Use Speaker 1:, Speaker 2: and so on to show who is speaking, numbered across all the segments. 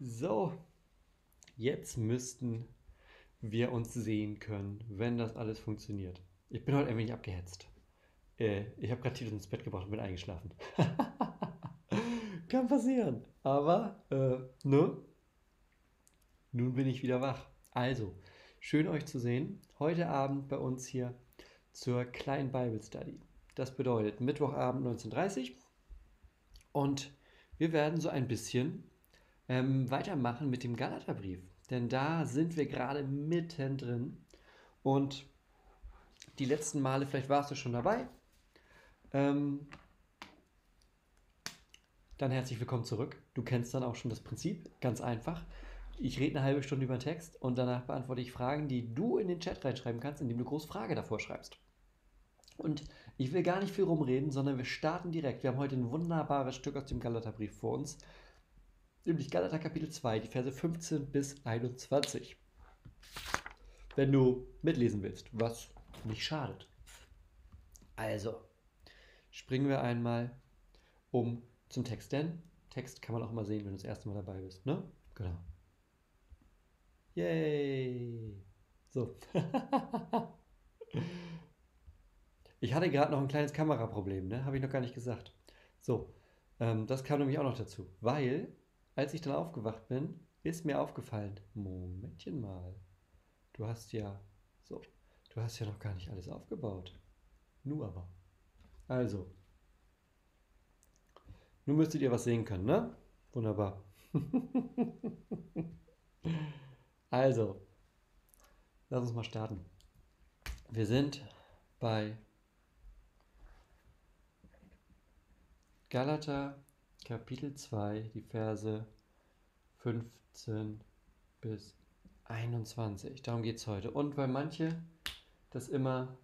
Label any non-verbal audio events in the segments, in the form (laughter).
Speaker 1: So, jetzt müssten wir uns sehen können, wenn das alles funktioniert. Ich bin heute ein wenig abgehetzt. Äh, ich habe gerade Titus ins Bett gebracht und bin eingeschlafen. (laughs) Kann passieren. Aber, äh, ne? Nun bin ich wieder wach. Also, schön euch zu sehen. Heute Abend bei uns hier zur kleinen Bible Study. Das bedeutet Mittwochabend 19.30 Uhr. Und wir werden so ein bisschen ähm, weitermachen mit dem Galaterbrief. Denn da sind wir gerade mittendrin. Und die letzten Male, vielleicht warst du schon dabei. Ähm, dann herzlich willkommen zurück. Du kennst dann auch schon das Prinzip. Ganz einfach. Ich rede eine halbe Stunde über den Text und danach beantworte ich Fragen, die du in den Chat reinschreiben kannst, indem du groß Frage davor schreibst. Und ich will gar nicht viel rumreden, sondern wir starten direkt. Wir haben heute ein wunderbares Stück aus dem Galaterbrief vor uns nämlich Galater Kapitel 2, die Verse 15 bis 21. Wenn du mitlesen willst, was nicht schadet. Also, springen wir einmal um zum Text, denn Text kann man auch mal sehen, wenn du das erste Mal dabei bist, ne? Genau. Yay! So. (laughs) ich hatte gerade noch ein kleines Kameraproblem, ne? Habe ich noch gar nicht gesagt. So, ähm, das kam nämlich auch noch dazu, weil als ich dann aufgewacht bin, ist mir aufgefallen, Momentchen mal, du hast ja, so, du hast ja noch gar nicht alles aufgebaut. Nu aber. Also, nun müsstet ihr was sehen können, ne? Wunderbar. (laughs) also, lass uns mal starten. Wir sind bei Galater Kapitel 2, die Verse 15 bis 21. Darum geht es heute. Und weil manche das immer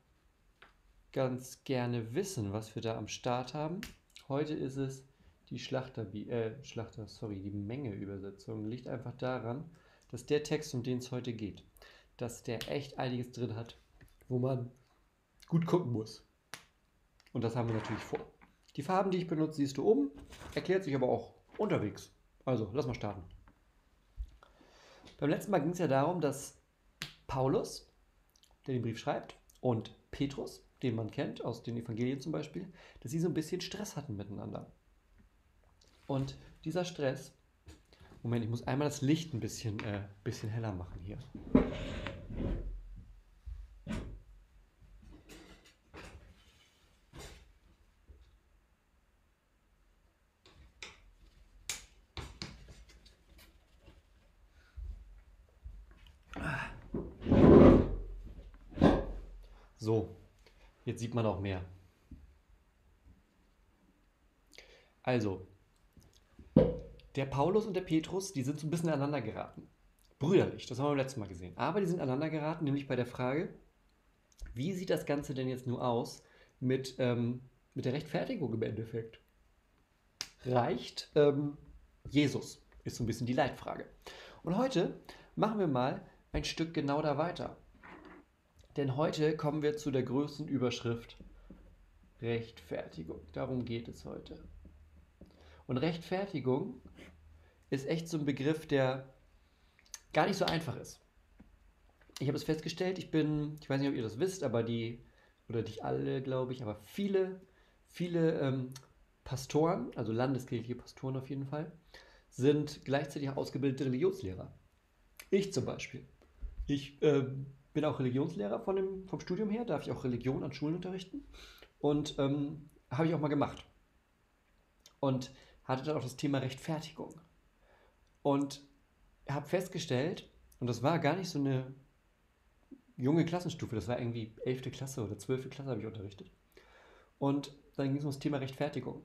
Speaker 1: ganz gerne wissen, was wir da am Start haben, heute ist es die Schlachter, äh, Schlachter, sorry, die Menge-Übersetzung. Liegt einfach daran, dass der Text, um den es heute geht, dass der echt einiges drin hat, wo man gut gucken muss. Und das haben wir natürlich vor. Die Farben, die ich benutze, siehst du oben, erklärt sich aber auch unterwegs. Also, lass mal starten. Beim letzten Mal ging es ja darum, dass Paulus, der den Brief schreibt, und Petrus, den man kennt aus den Evangelien zum Beispiel, dass sie so ein bisschen Stress hatten miteinander. Und dieser Stress, Moment, ich muss einmal das Licht ein bisschen, äh, bisschen heller machen hier. So, jetzt sieht man auch mehr. Also, der Paulus und der Petrus, die sind so ein bisschen aneinander geraten. Brüderlich, das haben wir beim letzten Mal gesehen. Aber die sind aneinander geraten, nämlich bei der Frage, wie sieht das Ganze denn jetzt nur aus mit, ähm, mit der Rechtfertigung im Endeffekt? Reicht ähm, Jesus? Ist so ein bisschen die Leitfrage. Und heute machen wir mal ein Stück genau da weiter. Denn heute kommen wir zu der größten Überschrift Rechtfertigung. Darum geht es heute. Und Rechtfertigung ist echt so ein Begriff, der gar nicht so einfach ist. ich habe es festgestellt, ich bin, ich weiß nicht, ob ihr das wisst, aber die, oder nicht alle, glaube ich, aber viele, viele ähm, Pastoren, also landeskirchliche Pastoren auf jeden Fall, sind gleichzeitig ausgebildete Religionslehrer. Ich zum Beispiel. Ich ähm, bin auch Religionslehrer von dem, vom Studium her, darf ich auch Religion an Schulen unterrichten. Und ähm, habe ich auch mal gemacht. Und hatte dann auch das Thema Rechtfertigung. Und habe festgestellt, und das war gar nicht so eine junge Klassenstufe, das war irgendwie 11. Klasse oder 12. Klasse habe ich unterrichtet. Und dann ging es um das Thema Rechtfertigung.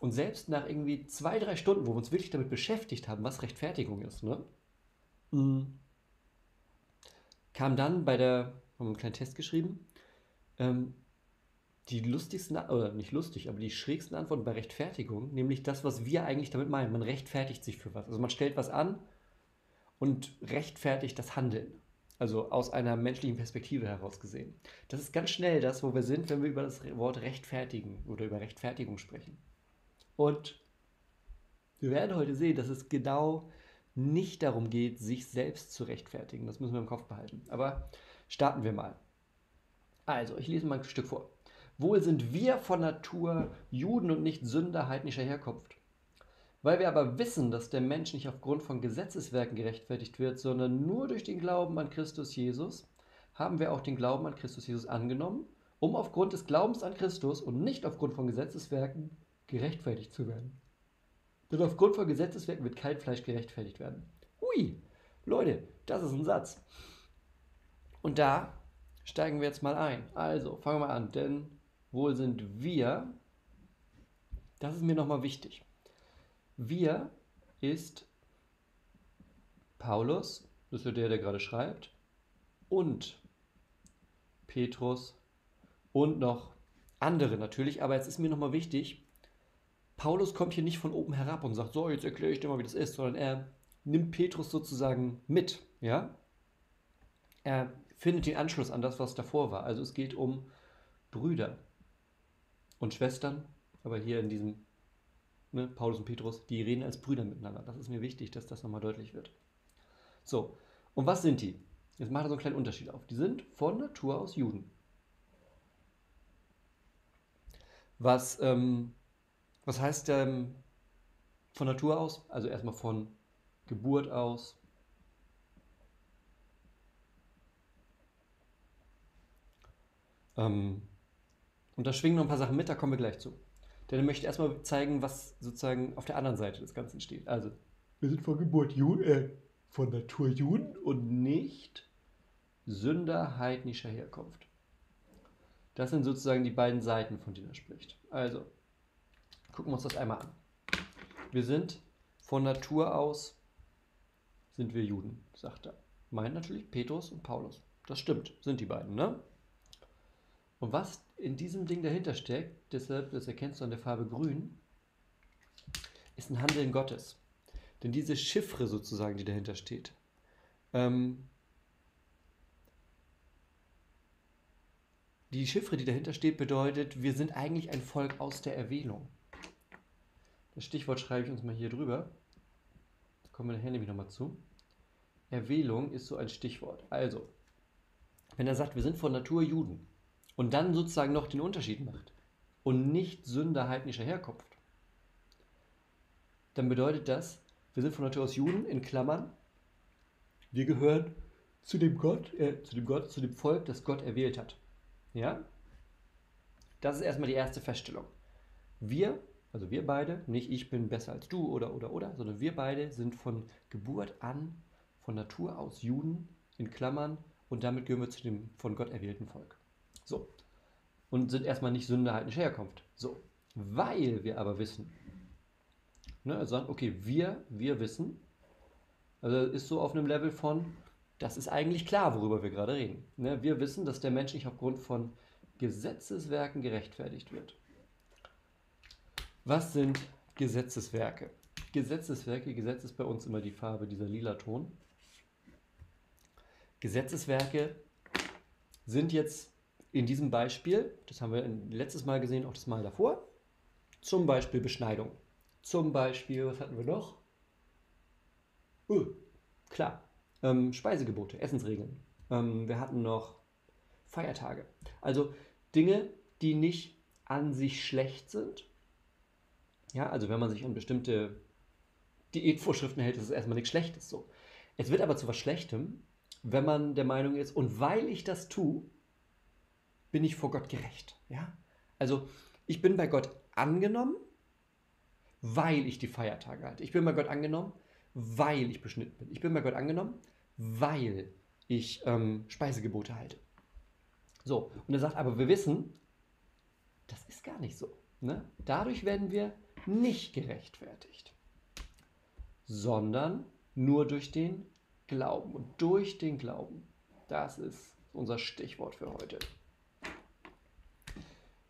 Speaker 1: Und selbst nach irgendwie zwei, drei Stunden, wo wir uns wirklich damit beschäftigt haben, was Rechtfertigung ist, ne, mm, kam dann bei der, haben einen kleinen Test geschrieben, ähm, die lustigsten, oder nicht lustig, aber die schrägsten Antworten bei Rechtfertigung, nämlich das, was wir eigentlich damit meinen. Man rechtfertigt sich für was. Also man stellt was an und rechtfertigt das Handeln. Also aus einer menschlichen Perspektive heraus gesehen. Das ist ganz schnell das, wo wir sind, wenn wir über das Wort rechtfertigen oder über Rechtfertigung sprechen. Und wir werden heute sehen, dass es genau nicht darum geht, sich selbst zu rechtfertigen. Das müssen wir im Kopf behalten. Aber starten wir mal. Also, ich lese mal ein Stück vor. Wohl sind wir von Natur Juden und nicht Sünder heidnischer Herkunft. Weil wir aber wissen, dass der Mensch nicht aufgrund von Gesetzeswerken gerechtfertigt wird, sondern nur durch den Glauben an Christus Jesus, haben wir auch den Glauben an Christus Jesus angenommen, um aufgrund des Glaubens an Christus und nicht aufgrund von Gesetzeswerken gerechtfertigt zu werden. Denn aufgrund von Gesetzeswerken wird kein Fleisch gerechtfertigt werden. Hui, Leute, das ist ein Satz. Und da steigen wir jetzt mal ein. Also, fangen wir mal an, denn wohl sind wir, das ist mir nochmal wichtig. Wir ist Paulus, das ist der, der gerade schreibt, und Petrus und noch andere natürlich, aber jetzt ist mir nochmal wichtig, Paulus kommt hier nicht von oben herab und sagt, so, jetzt erkläre ich dir mal, wie das ist, sondern er nimmt Petrus sozusagen mit, ja? Er findet den Anschluss an das, was davor war. Also es geht um Brüder und Schwestern, aber hier in diesem ne, Paulus und Petrus, die reden als Brüder miteinander. Das ist mir wichtig, dass das nochmal deutlich wird. So, und was sind die? Jetzt macht er so einen kleinen Unterschied auf. Die sind von Natur aus Juden. Was, ähm, was heißt ähm, von Natur aus? Also erstmal von Geburt aus. Ähm, und da schwingen noch ein paar Sachen mit, da kommen wir gleich zu. Denn er möchte erstmal zeigen, was sozusagen auf der anderen Seite des Ganzen steht. Also, wir sind von Geburt Juden, äh, von Natur Juden und nicht Sünder heidnischer Herkunft. Das sind sozusagen die beiden Seiten, von denen er spricht. Also, gucken wir uns das einmal an. Wir sind von Natur aus, sind wir Juden, sagt er. Meint natürlich Petrus und Paulus. Das stimmt, sind die beiden, ne? Und was in diesem Ding dahinter steckt, deshalb, das erkennst du an der Farbe grün, ist ein Handeln Gottes. Denn diese Chiffre sozusagen, die dahinter steht, ähm, die Chiffre, die dahinter steht, bedeutet, wir sind eigentlich ein Volk aus der Erwählung. Das Stichwort schreibe ich uns mal hier drüber. Da kommen wir nachher nämlich nochmal zu. Erwählung ist so ein Stichwort. Also, wenn er sagt, wir sind von Natur Juden, und dann sozusagen noch den Unterschied macht und nicht Sünder heidnischer Herkunft, dann bedeutet das, wir sind von Natur aus Juden in Klammern, wir gehören zu dem Gott, äh, zu dem Gott, zu dem Volk, das Gott erwählt hat. Ja? Das ist erstmal die erste Feststellung. Wir, also wir beide, nicht ich bin besser als du oder oder oder, sondern wir beide sind von Geburt an, von Natur aus Juden in Klammern und damit gehören wir zu dem von Gott erwählten Volk. So. Und sind erstmal nicht Sünder heidnischer Herkunft. So. Weil wir aber wissen, ne, also sagen, okay, wir, wir wissen, also ist so auf einem Level von, das ist eigentlich klar, worüber wir gerade reden. Ne, wir wissen, dass der Mensch nicht aufgrund von Gesetzeswerken gerechtfertigt wird. Was sind Gesetzeswerke? Gesetzeswerke, Gesetz ist bei uns immer die Farbe dieser lila Ton. Gesetzeswerke sind jetzt in diesem Beispiel, das haben wir letztes Mal gesehen, auch das Mal davor, zum Beispiel Beschneidung. Zum Beispiel, was hatten wir noch? Uh, klar, ähm, Speisegebote, Essensregeln. Ähm, wir hatten noch Feiertage. Also Dinge, die nicht an sich schlecht sind. Ja, also wenn man sich an bestimmte Diätvorschriften hält, ist es erstmal nichts Schlechtes so. Es wird aber zu was Schlechtem, wenn man der Meinung ist, und weil ich das tue, bin ich vor Gott gerecht. Ja? Also ich bin bei Gott angenommen, weil ich die Feiertage halte. Ich bin bei Gott angenommen, weil ich beschnitten bin. Ich bin bei Gott angenommen, weil ich ähm, Speisegebote halte. So, und er sagt, aber wir wissen, das ist gar nicht so. Ne? Dadurch werden wir nicht gerechtfertigt, sondern nur durch den Glauben. Und durch den Glauben, das ist unser Stichwort für heute.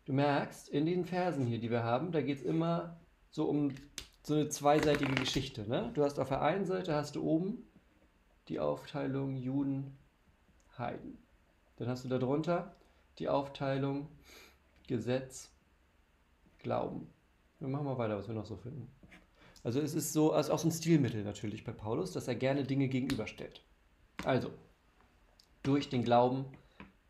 Speaker 1: Du merkst, in den Versen hier, die wir haben, da geht es immer so um so eine zweiseitige Geschichte. Ne? Du hast auf der einen Seite hast du oben die Aufteilung Juden, Heiden. Dann hast du darunter die Aufteilung Gesetz, Glauben. Wir machen mal weiter, was wir noch so finden. Also es ist so, also auch so ein Stilmittel natürlich bei Paulus, dass er gerne Dinge gegenüberstellt. Also, durch den Glauben,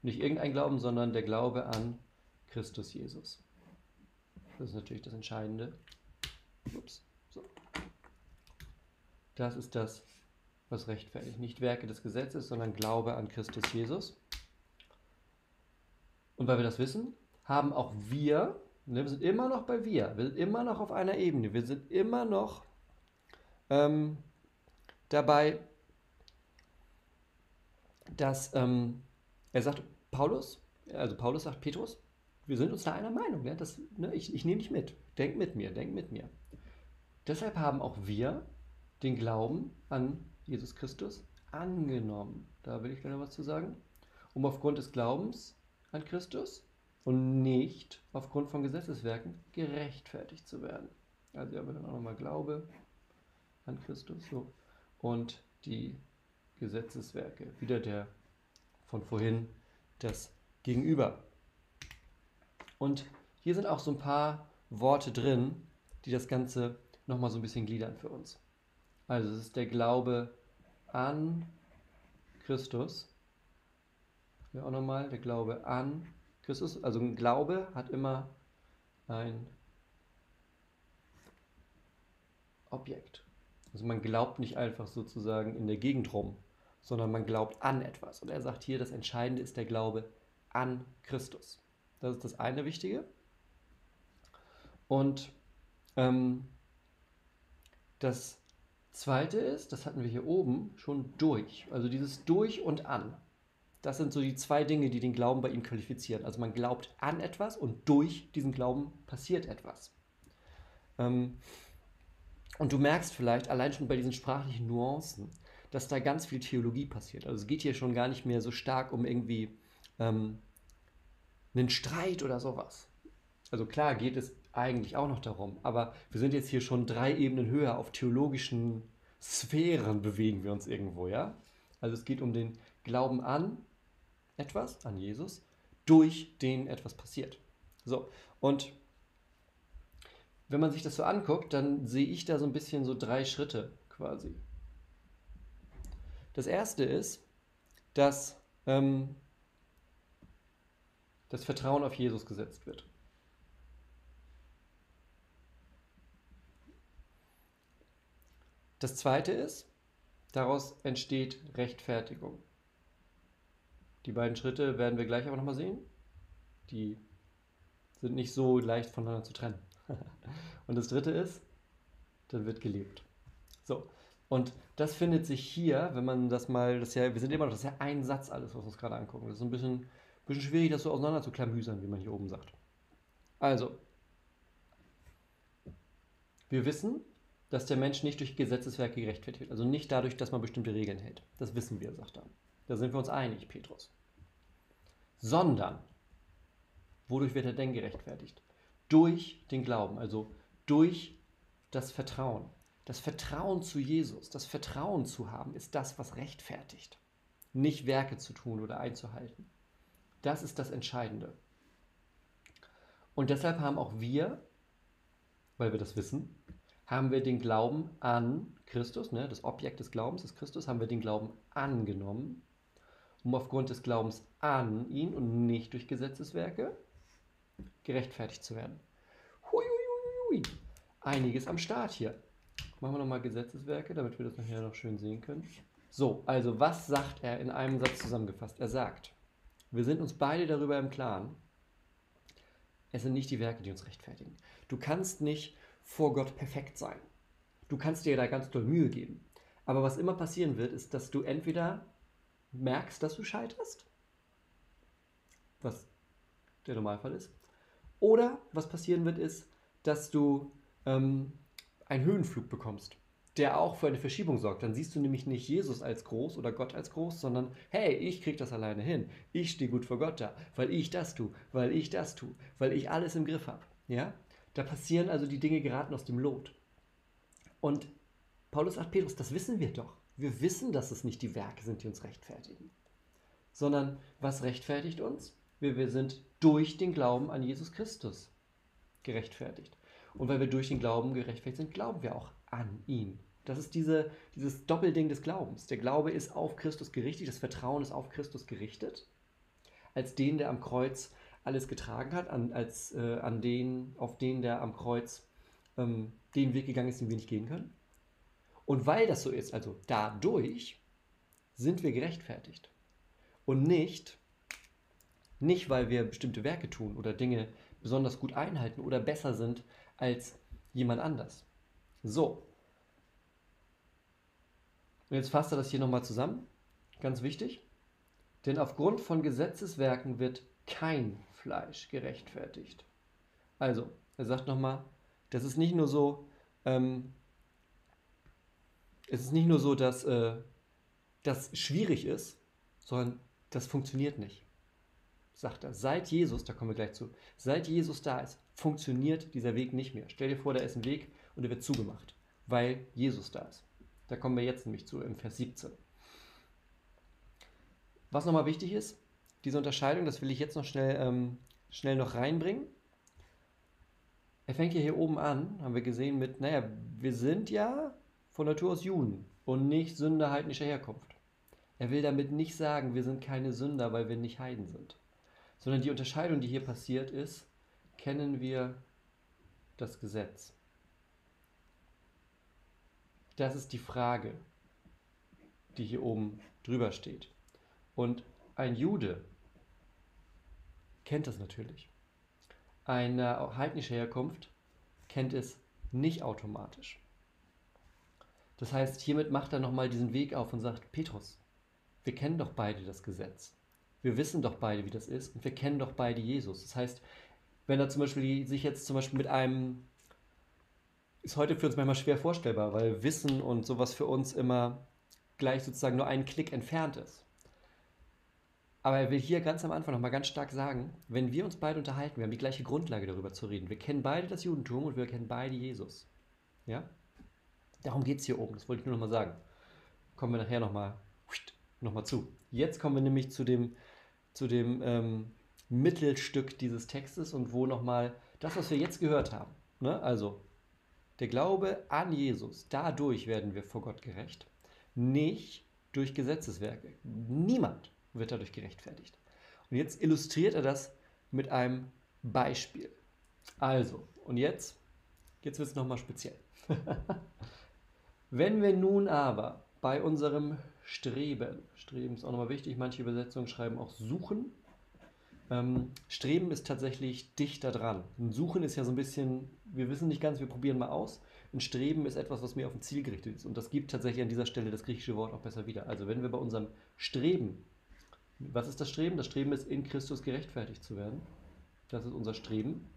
Speaker 1: nicht irgendein Glauben, sondern der Glaube an Christus Jesus. Das ist natürlich das Entscheidende. Ups, so. Das ist das, was rechtfertigt. Nicht Werke des Gesetzes, sondern Glaube an Christus Jesus. Und weil wir das wissen, haben auch wir wir sind immer noch bei wir. Wir sind immer noch auf einer Ebene. Wir sind immer noch ähm, dabei, dass ähm, er sagt, Paulus, also Paulus sagt Petrus, wir sind uns da einer Meinung. Ja? Das, ne, ich, ich nehme dich mit. Denk mit mir, denk mit mir. Deshalb haben auch wir den Glauben an Jesus Christus angenommen. Da will ich gerne was zu sagen. Um aufgrund des Glaubens an Christus und nicht aufgrund von Gesetzeswerken gerechtfertigt zu werden. Also aber dann auch nochmal Glaube an Christus so. und die Gesetzeswerke. Wieder der von vorhin das Gegenüber. Und hier sind auch so ein paar Worte drin, die das Ganze nochmal so ein bisschen gliedern für uns. Also es ist der Glaube an Christus. Ja, auch nochmal der Glaube an Christus, also ein Glaube hat immer ein Objekt. Also man glaubt nicht einfach sozusagen in der Gegend rum, sondern man glaubt an etwas. Und er sagt hier, das Entscheidende ist der Glaube an Christus. Das ist das eine Wichtige. Und ähm, das zweite ist, das hatten wir hier oben schon durch. Also dieses durch und an. Das sind so die zwei Dinge, die den Glauben bei ihm qualifizieren. Also man glaubt an etwas und durch diesen Glauben passiert etwas. Ähm, und du merkst vielleicht allein schon bei diesen sprachlichen Nuancen, dass da ganz viel Theologie passiert. Also es geht hier schon gar nicht mehr so stark um irgendwie ähm, einen Streit oder sowas. Also klar geht es eigentlich auch noch darum, aber wir sind jetzt hier schon drei Ebenen höher auf theologischen Sphären bewegen wir uns irgendwo, ja? Also es geht um den Glauben an etwas, an Jesus, durch den etwas passiert. So, und wenn man sich das so anguckt, dann sehe ich da so ein bisschen so drei Schritte quasi. Das erste ist, dass ähm, das Vertrauen auf Jesus gesetzt wird. Das zweite ist, daraus entsteht Rechtfertigung. Die beiden Schritte werden wir gleich aber nochmal sehen. Die sind nicht so leicht voneinander zu trennen. (laughs) und das dritte ist, dann wird gelebt. So, und das findet sich hier, wenn man das mal, das ja, wir sind immer noch, das ist ja ein Satz alles, was wir uns gerade angucken. Das ist ein bisschen, bisschen schwierig, das so auseinander zu klamüsern, wie man hier oben sagt. Also, wir wissen, dass der Mensch nicht durch Gesetzeswerke gerechtfertigt wird, also nicht dadurch, dass man bestimmte Regeln hält. Das wissen wir, sagt er. Da sind wir uns einig, Petrus. Sondern, wodurch wird er denn gerechtfertigt? Durch den Glauben, also durch das Vertrauen. Das Vertrauen zu Jesus, das Vertrauen zu haben, ist das, was rechtfertigt. Nicht Werke zu tun oder einzuhalten. Das ist das Entscheidende. Und deshalb haben auch wir, weil wir das wissen, haben wir den Glauben an Christus, ne, das Objekt des Glaubens ist Christus, haben wir den Glauben angenommen um aufgrund des Glaubens an ihn und nicht durch Gesetzeswerke gerechtfertigt zu werden. Hui, hui, hui, Einiges am Start hier. Machen wir nochmal Gesetzeswerke, damit wir das nachher noch schön sehen können. So, also was sagt er in einem Satz zusammengefasst? Er sagt, wir sind uns beide darüber im Klaren, es sind nicht die Werke, die uns rechtfertigen. Du kannst nicht vor Gott perfekt sein. Du kannst dir da ganz doll Mühe geben. Aber was immer passieren wird, ist, dass du entweder merkst, dass du scheiterst, was der Normalfall ist, oder was passieren wird, ist, dass du ähm, einen Höhenflug bekommst, der auch für eine Verschiebung sorgt. Dann siehst du nämlich nicht Jesus als groß oder Gott als groß, sondern hey, ich krieg das alleine hin. Ich stehe gut vor Gott da, weil ich das tue, weil ich das tue, weil ich alles im Griff habe. Ja? Da passieren also die Dinge geraten aus dem Lot. Und Paulus sagt, Petrus, das wissen wir doch. Wir wissen, dass es nicht die Werke sind, die uns rechtfertigen, sondern was rechtfertigt uns? Wir, wir sind durch den Glauben an Jesus Christus gerechtfertigt. Und weil wir durch den Glauben gerechtfertigt sind, glauben wir auch an ihn. Das ist diese, dieses Doppelding des Glaubens. Der Glaube ist auf Christus gerichtet, das Vertrauen ist auf Christus gerichtet, als den, der am Kreuz alles getragen hat, an, als, äh, an den, auf den, der am Kreuz ähm, den Weg gegangen ist, den wir nicht gehen können. Und weil das so ist, also dadurch, sind wir gerechtfertigt. Und nicht, nicht weil wir bestimmte Werke tun oder Dinge besonders gut einhalten oder besser sind als jemand anders. So. Und jetzt fasst er das hier nochmal zusammen. Ganz wichtig. Denn aufgrund von Gesetzeswerken wird kein Fleisch gerechtfertigt. Also, er sagt nochmal, das ist nicht nur so, ähm, es ist nicht nur so, dass äh, das schwierig ist, sondern das funktioniert nicht. Sagt er. Seit Jesus, da kommen wir gleich zu, seit Jesus da ist, funktioniert dieser Weg nicht mehr. Stell dir vor, da ist ein Weg und der wird zugemacht, weil Jesus da ist. Da kommen wir jetzt nämlich zu, im Vers 17. Was nochmal wichtig ist, diese Unterscheidung, das will ich jetzt noch schnell, ähm, schnell noch reinbringen. Er fängt ja hier oben an, haben wir gesehen, mit, naja, wir sind ja von Natur aus Juden und nicht Sünder heidnischer Herkunft. Er will damit nicht sagen, wir sind keine Sünder, weil wir nicht Heiden sind. Sondern die Unterscheidung, die hier passiert ist, kennen wir das Gesetz. Das ist die Frage, die hier oben drüber steht. Und ein Jude kennt das natürlich eine heidnische Herkunft kennt es nicht automatisch. Das heißt, hiermit macht er nochmal diesen Weg auf und sagt, Petrus, wir kennen doch beide das Gesetz. Wir wissen doch beide, wie das ist und wir kennen doch beide Jesus. Das heißt, wenn er zum Beispiel sich jetzt zum Beispiel mit einem, ist heute für uns manchmal schwer vorstellbar, weil Wissen und sowas für uns immer gleich sozusagen nur einen Klick entfernt ist. Aber er will hier ganz am Anfang nochmal ganz stark sagen, wenn wir uns beide unterhalten, wir haben die gleiche Grundlage darüber zu reden. Wir kennen beide das Judentum und wir kennen beide Jesus. Ja? Darum geht es hier oben, das wollte ich nur nochmal sagen. Kommen wir nachher nochmal noch mal zu. Jetzt kommen wir nämlich zu dem, zu dem ähm, Mittelstück dieses Textes und wo nochmal das, was wir jetzt gehört haben. Ne? Also, der Glaube an Jesus, dadurch werden wir vor Gott gerecht. Nicht durch Gesetzeswerke. Niemand wird dadurch gerechtfertigt. Und jetzt illustriert er das mit einem Beispiel. Also, und jetzt, jetzt wird es nochmal speziell. (laughs) Wenn wir nun aber bei unserem Streben, Streben ist auch nochmal wichtig, manche Übersetzungen schreiben auch Suchen. Ähm, Streben ist tatsächlich dichter dran. Ein Suchen ist ja so ein bisschen, wir wissen nicht ganz, wir probieren mal aus. Ein Streben ist etwas, was mehr auf ein Ziel gerichtet ist. Und das gibt tatsächlich an dieser Stelle das griechische Wort auch besser wieder. Also wenn wir bei unserem Streben was ist das Streben? Das Streben ist, in Christus gerechtfertigt zu werden. Das ist unser Streben.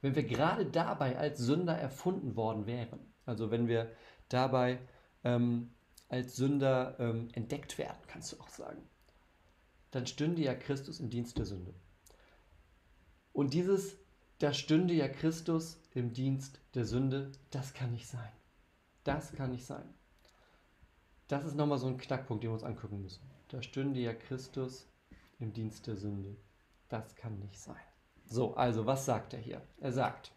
Speaker 1: Wenn wir gerade dabei als Sünder erfunden worden wären, also wenn wir dabei ähm, als Sünder ähm, entdeckt werden, kannst du auch sagen, dann stünde ja Christus im Dienst der Sünde. Und dieses, da stünde ja Christus im Dienst der Sünde, das kann nicht sein. Das kann nicht sein das ist nochmal so ein Knackpunkt, den wir uns angucken müssen. Da stünde ja Christus im Dienst der Sünde. Das kann nicht sein. So, also was sagt er hier? Er sagt,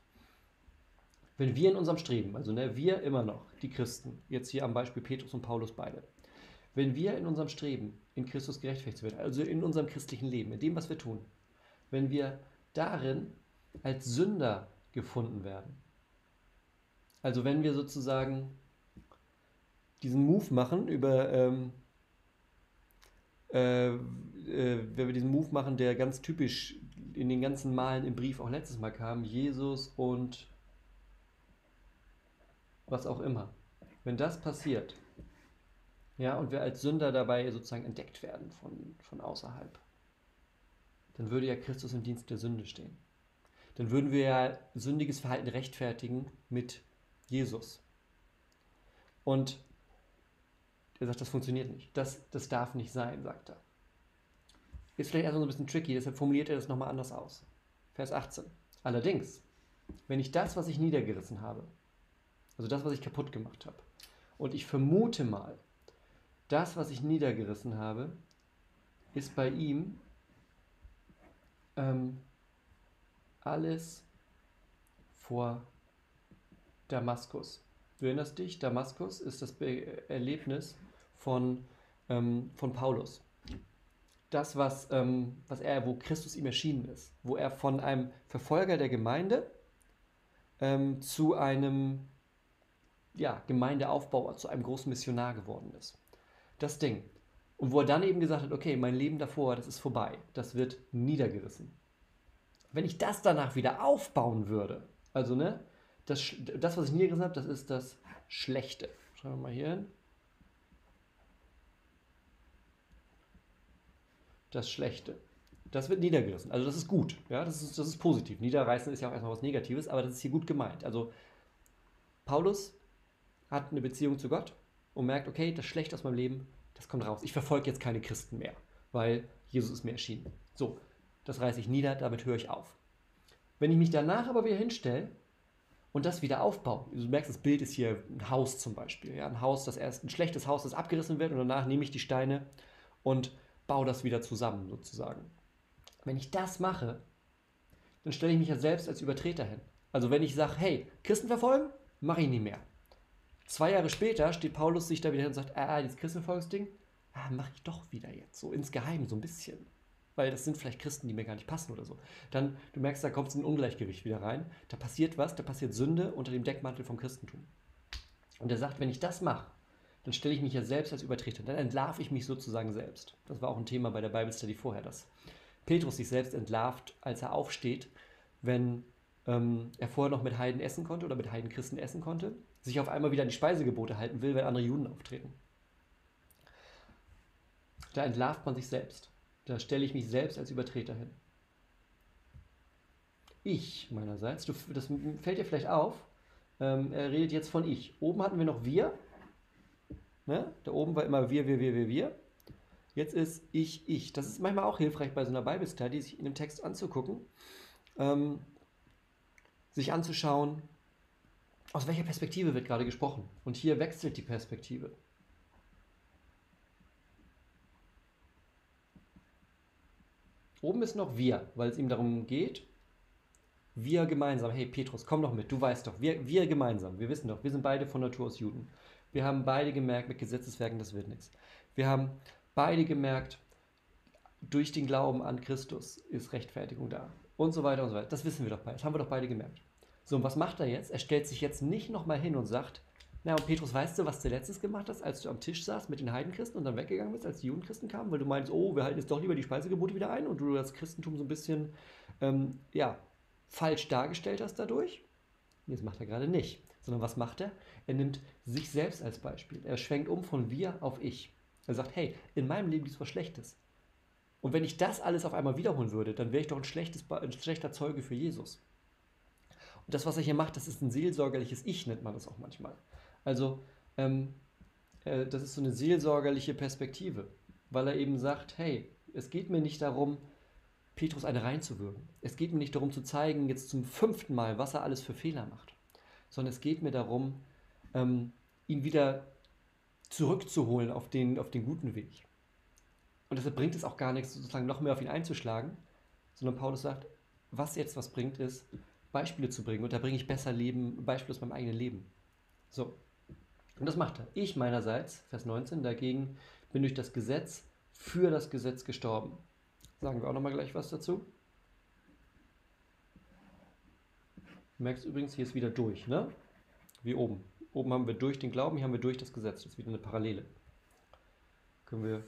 Speaker 1: wenn wir in unserem Streben, also ne, wir immer noch, die Christen, jetzt hier am Beispiel Petrus und Paulus beide, Wenn wir in unserem Streben, in Christus gerechtfertigt zu werden, also in unserem christlichen Leben, in dem, was wir tun, wenn wir darin als Sünder gefunden werden, also wenn wir sozusagen diesen Move machen über, ähm, äh, äh, wenn wir diesen Move machen, der ganz typisch in den ganzen Malen im Brief auch letztes Mal kam, Jesus und was auch immer. Wenn das passiert, ja, und wir als Sünder dabei sozusagen entdeckt werden von, von außerhalb, dann würde ja Christus im Dienst der Sünde stehen. Dann würden wir ja sündiges Verhalten rechtfertigen mit Jesus. Und er sagt, das funktioniert nicht. Das, das darf nicht sein, sagt er. Ist vielleicht erstmal so ein bisschen tricky, deshalb formuliert er das nochmal anders aus. Vers 18. Allerdings, wenn ich das, was ich niedergerissen habe, also das, was ich kaputt gemacht habe, und ich vermute mal, das, was ich niedergerissen habe, ist bei ihm ähm, alles vor Damaskus. Du erinnerst dich, Damaskus ist das Be Erlebnis von, ähm, von Paulus. Das, was, ähm, was er, wo Christus ihm erschienen ist, wo er von einem Verfolger der Gemeinde ähm, zu einem ja, Gemeindeaufbauer, zu einem großen Missionar geworden ist. Das Ding. Und wo er dann eben gesagt hat, okay, mein Leben davor, das ist vorbei, das wird niedergerissen. Wenn ich das danach wieder aufbauen würde, also ne, das, das was ich niedergerissen habe, das ist das Schlechte. Schreiben wir mal hier hin. Das Schlechte. Das wird niedergerissen. Also das ist gut. Ja, das ist, das ist positiv. Niederreißen ist ja auch erstmal was Negatives, aber das ist hier gut gemeint. Also Paulus hat eine Beziehung zu Gott und merkt, okay, das Schlechte aus meinem Leben, das kommt raus. Ich verfolge jetzt keine Christen mehr, weil Jesus ist mir erschienen. So, das reiße ich nieder, damit höre ich auf. Wenn ich mich danach aber wieder hinstelle und das wieder aufbaue, du merkst, das Bild ist hier ein Haus zum Beispiel, ja, ein Haus, das erst ein schlechtes Haus, das abgerissen wird und danach nehme ich die Steine und baue das wieder zusammen sozusagen. Wenn ich das mache, dann stelle ich mich ja selbst als Übertreter hin. Also wenn ich sage, hey, Christen verfolgen, mache ich nie mehr. Zwei Jahre später steht Paulus sich da wieder hin und sagt, ah, dieses Christenverfolgungsding, ah, mache ich doch wieder jetzt, so insgeheim, so ein bisschen. Weil das sind vielleicht Christen, die mir gar nicht passen oder so. Dann, du merkst, da kommt in ein Ungleichgewicht wieder rein. Da passiert was, da passiert Sünde unter dem Deckmantel vom Christentum. Und er sagt, wenn ich das mache, dann stelle ich mich ja selbst als Übertreter. Dann entlarve ich mich sozusagen selbst. Das war auch ein Thema bei der Bible Study vorher, dass Petrus sich selbst entlarvt, als er aufsteht, wenn ähm, er vorher noch mit Heiden essen konnte oder mit Heidenchristen essen konnte, sich auf einmal wieder an die Speisegebote halten will, wenn andere Juden auftreten. Da entlarvt man sich selbst. Da stelle ich mich selbst als Übertreter hin. Ich meinerseits, du, das fällt dir vielleicht auf, ähm, er redet jetzt von ich. Oben hatten wir noch wir. Ne? Da oben war immer wir, wir, wir, wir, wir. Jetzt ist ich, ich. Das ist manchmal auch hilfreich bei so einer Bible Study, sich in dem Text anzugucken. Ähm, sich anzuschauen, aus welcher Perspektive wird gerade gesprochen. Und hier wechselt die Perspektive. Oben ist noch wir, weil es ihm darum geht, wir gemeinsam, hey Petrus, komm doch mit, du weißt doch, wir, wir gemeinsam, wir wissen doch, wir sind beide von Natur aus Juden. Wir haben beide gemerkt, mit Gesetzeswerken, das wird nichts. Wir haben beide gemerkt, durch den Glauben an Christus ist Rechtfertigung da und so weiter und so weiter. Das wissen wir doch beide. Das haben wir doch beide gemerkt. So, und was macht er jetzt? Er stellt sich jetzt nicht nochmal hin und sagt, na und Petrus, weißt du, was du letztes gemacht hast, als du am Tisch saßt mit den Heidenchristen und dann weggegangen bist, als die Judenchristen kamen, weil du meinst, oh, wir halten jetzt doch lieber die Speisegebote wieder ein und du das Christentum so ein bisschen, ähm, ja, falsch dargestellt hast dadurch? Das macht er gerade nicht. Sondern was macht er? Er nimmt sich selbst als Beispiel. Er schwenkt um von wir auf ich. Er sagt, hey, in meinem Leben gibt es was Schlechtes. Und wenn ich das alles auf einmal wiederholen würde, dann wäre ich doch ein, schlechtes, ein schlechter Zeuge für Jesus. Und das, was er hier macht, das ist ein seelsorgerliches Ich, nennt man das auch manchmal. Also, ähm, äh, das ist so eine seelsorgerliche Perspektive, weil er eben sagt, hey, es geht mir nicht darum, Petrus eine reinzuwürgen. Es geht mir nicht darum zu zeigen, jetzt zum fünften Mal, was er alles für Fehler macht, sondern es geht mir darum, ähm, ihn wieder zurückzuholen auf den, auf den guten Weg. Und deshalb bringt es auch gar nichts, sozusagen noch mehr auf ihn einzuschlagen, sondern Paulus sagt, was jetzt was bringt, ist, Beispiele zu bringen. Und da bringe ich besser Leben, Beispiele aus meinem eigenen Leben. So. Und das macht er. Ich meinerseits, Vers 19, dagegen bin durch das Gesetz für das Gesetz gestorben. Sagen wir auch nochmal gleich was dazu. Du merkst übrigens, hier ist wieder durch, ne? Wie oben. Oben haben wir durch den Glauben, hier haben wir durch das Gesetz. Das ist wieder eine Parallele. Können wir.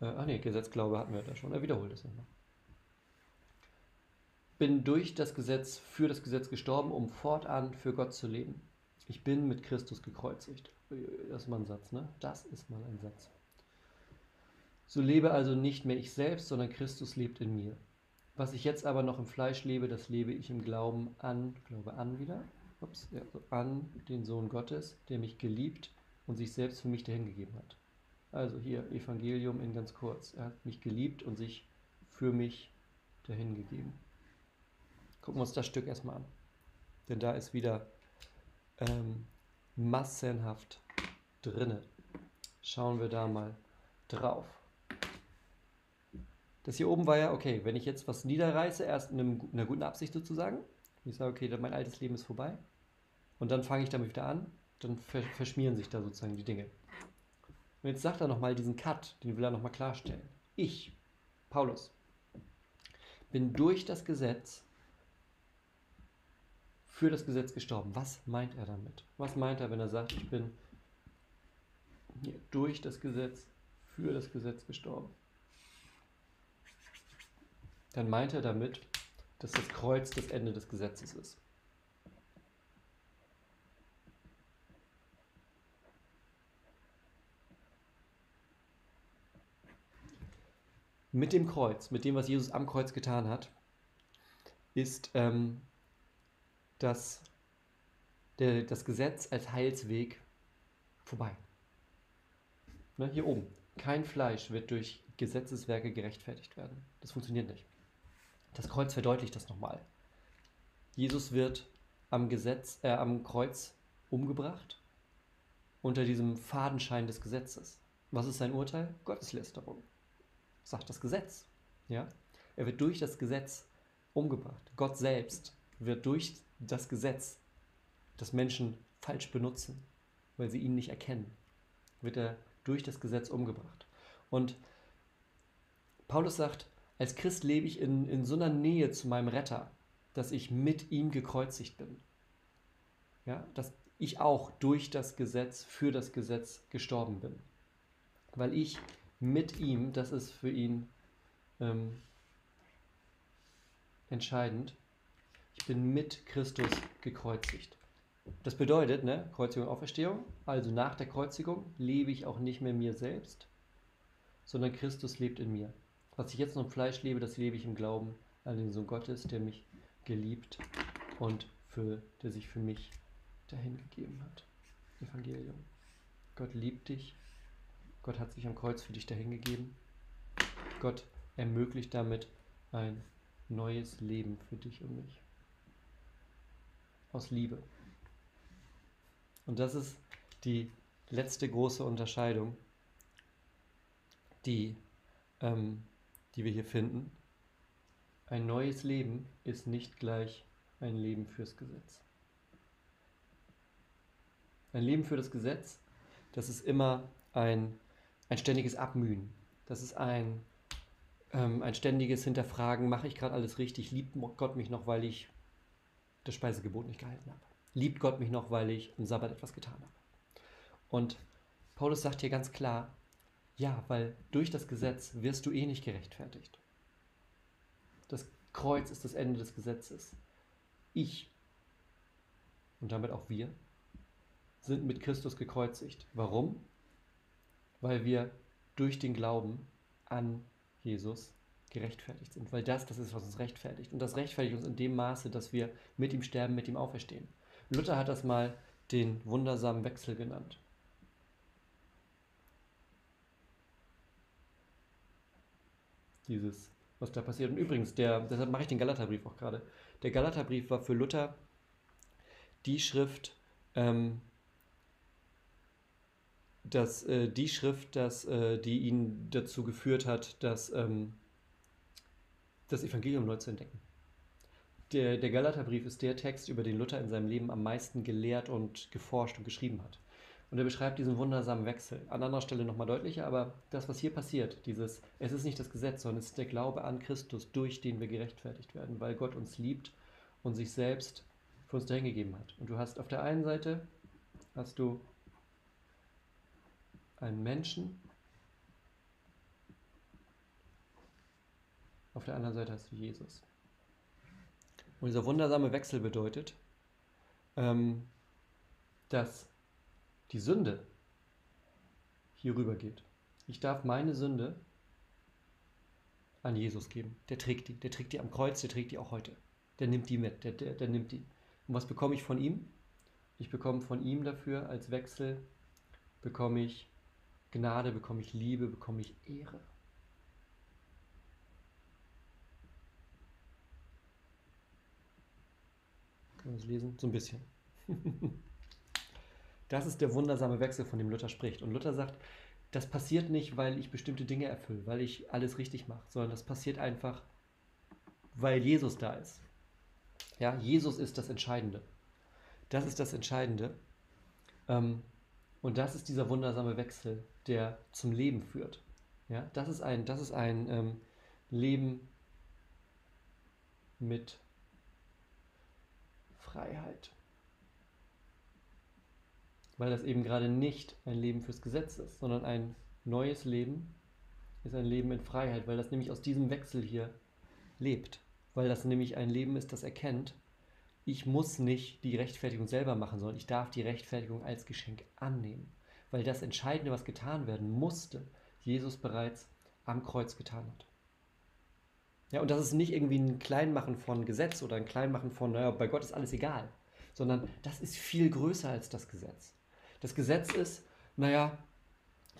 Speaker 1: Äh, ach nee, Gesetzglaube hatten wir da schon. Er wiederholt es nochmal. Bin durch das Gesetz für das Gesetz gestorben, um fortan für Gott zu leben. Ich bin mit Christus gekreuzigt. Das ist mal ein Satz, ne? Das ist mal ein Satz. So lebe also nicht mehr ich selbst, sondern Christus lebt in mir. Was ich jetzt aber noch im Fleisch lebe, das lebe ich im Glauben an, glaube an wieder, ups, ja, an den Sohn Gottes, der mich geliebt und sich selbst für mich dahingegeben hat. Also hier Evangelium in ganz kurz. Er hat mich geliebt und sich für mich dahingegeben. Gucken wir uns das Stück erstmal an. Denn da ist wieder ähm, massenhaft drinne. Schauen wir da mal drauf. Das hier oben war ja, okay, wenn ich jetzt was niederreiße, erst in, einem, in einer guten Absicht sozusagen, ich sage, okay, mein altes Leben ist vorbei, und dann fange ich damit wieder an, dann verschmieren sich da sozusagen die Dinge. Und jetzt sagt er nochmal diesen Cut, den will er nochmal klarstellen. Ich, Paulus, bin durch das Gesetz für das Gesetz gestorben. Was meint er damit? Was meint er, wenn er sagt, ich bin durch das Gesetz für das Gesetz gestorben? Dann meint er damit, dass das Kreuz das Ende des Gesetzes ist. Mit dem Kreuz, mit dem, was Jesus am Kreuz getan hat, ist ähm, das, der, das Gesetz als Heilsweg vorbei. Ne, hier oben. Kein Fleisch wird durch Gesetzeswerke gerechtfertigt werden. Das funktioniert nicht. Das Kreuz verdeutlicht das nochmal. Jesus wird am, Gesetz, äh, am Kreuz umgebracht unter diesem Fadenschein des Gesetzes. Was ist sein Urteil? Gotteslästerung sagt das Gesetz. Ja? Er wird durch das Gesetz umgebracht. Gott selbst wird durch das Gesetz, das Menschen falsch benutzen, weil sie ihn nicht erkennen, wird er durch das Gesetz umgebracht. Und Paulus sagt, als Christ lebe ich in, in so einer Nähe zu meinem Retter, dass ich mit ihm gekreuzigt bin. Ja, dass ich auch durch das Gesetz, für das Gesetz gestorben bin. Weil ich mit ihm, das ist für ihn ähm, entscheidend. Ich bin mit Christus gekreuzigt. Das bedeutet, ne, Kreuzigung und Auferstehung, also nach der Kreuzigung lebe ich auch nicht mehr mir selbst, sondern Christus lebt in mir. Was ich jetzt noch im Fleisch lebe, das lebe ich im Glauben an den Sohn Gottes, der mich geliebt und für, der sich für mich dahingegeben hat. Evangelium. Gott liebt dich Gott hat sich am Kreuz für dich dahingegeben. Gott ermöglicht damit ein neues Leben für dich und mich. Aus Liebe. Und das ist die letzte große Unterscheidung, die, ähm, die wir hier finden. Ein neues Leben ist nicht gleich ein Leben fürs Gesetz. Ein Leben für das Gesetz, das ist immer ein ein ständiges Abmühen. Das ist ein, ähm, ein ständiges Hinterfragen, mache ich gerade alles richtig? Liebt Gott mich noch, weil ich das Speisegebot nicht gehalten habe? Liebt Gott mich noch, weil ich am Sabbat etwas getan habe? Und Paulus sagt hier ganz klar, ja, weil durch das Gesetz wirst du eh nicht gerechtfertigt. Das Kreuz ist das Ende des Gesetzes. Ich und damit auch wir sind mit Christus gekreuzigt. Warum? weil wir durch den Glauben an Jesus gerechtfertigt sind. Weil das, das ist, was uns rechtfertigt. Und das rechtfertigt uns in dem Maße, dass wir mit ihm sterben, mit ihm auferstehen. Luther hat das mal den wundersamen Wechsel genannt. Dieses, was da passiert. Und übrigens, der, deshalb mache ich den Galaterbrief auch gerade. Der Galaterbrief war für Luther die Schrift, ähm, dass äh, die Schrift, dass, äh, die ihn dazu geführt hat, dass, ähm, das Evangelium neu zu entdecken. Der, der Galaterbrief ist der Text, über den Luther in seinem Leben am meisten gelehrt und geforscht und geschrieben hat. Und er beschreibt diesen wundersamen Wechsel. An anderer Stelle nochmal deutlicher, aber das, was hier passiert, dieses, es ist nicht das Gesetz, sondern es ist der Glaube an Christus, durch den wir gerechtfertigt werden, weil Gott uns liebt und sich selbst für uns dahingegeben hat. Und du hast auf der einen Seite, hast du einen Menschen, auf der anderen Seite hast du Jesus. Und dieser wundersame Wechsel bedeutet, ähm, dass die Sünde hier rüber geht. Ich darf meine Sünde an Jesus geben. Der trägt die. Der trägt die am Kreuz, der trägt die auch heute. Der nimmt die mit. Der, der, der nimmt die. Und was bekomme ich von ihm? Ich bekomme von ihm dafür als Wechsel, bekomme ich Gnade, bekomme ich Liebe, bekomme ich Ehre. Können wir das lesen? So ein bisschen. (laughs) Das ist der wundersame Wechsel, von dem Luther spricht. Und Luther sagt, das passiert nicht, weil ich bestimmte Dinge erfülle, weil ich alles richtig mache, sondern das passiert einfach, weil Jesus da ist. Ja, Jesus ist das Entscheidende. Das ist das Entscheidende. Ähm, und das ist dieser wundersame Wechsel, der zum Leben führt. Ja, das ist ein, das ist ein ähm, Leben mit Freiheit weil das eben gerade nicht ein Leben fürs Gesetz ist, sondern ein neues Leben ist ein Leben in Freiheit, weil das nämlich aus diesem Wechsel hier lebt, weil das nämlich ein Leben ist, das erkennt, ich muss nicht die Rechtfertigung selber machen, sondern ich darf die Rechtfertigung als Geschenk annehmen, weil das Entscheidende, was getan werden musste, Jesus bereits am Kreuz getan hat. Ja, und das ist nicht irgendwie ein Kleinmachen von Gesetz oder ein Kleinmachen von, naja, bei Gott ist alles egal, sondern das ist viel größer als das Gesetz. Das Gesetz ist, naja,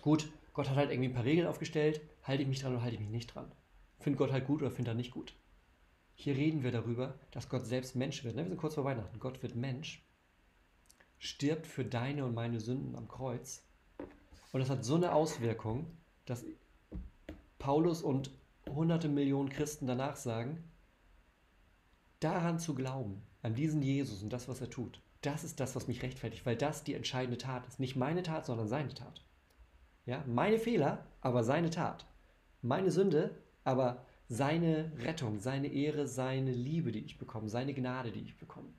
Speaker 1: gut, Gott hat halt irgendwie ein paar Regeln aufgestellt, halte ich mich dran oder halte ich mich nicht dran. Findet Gott halt gut oder findet er nicht gut. Hier reden wir darüber, dass Gott selbst Mensch wird. Ne, wir sind kurz vor Weihnachten. Gott wird Mensch, stirbt für deine und meine Sünden am Kreuz. Und das hat so eine Auswirkung, dass Paulus und hunderte Millionen Christen danach sagen, daran zu glauben, an diesen Jesus und das, was er tut, das ist das, was mich rechtfertigt, weil das die entscheidende Tat ist. Nicht meine Tat, sondern seine Tat. Ja, meine Fehler, aber seine Tat. Meine Sünde, aber seine Rettung, seine Ehre, seine Liebe, die ich bekomme, seine Gnade, die ich bekomme.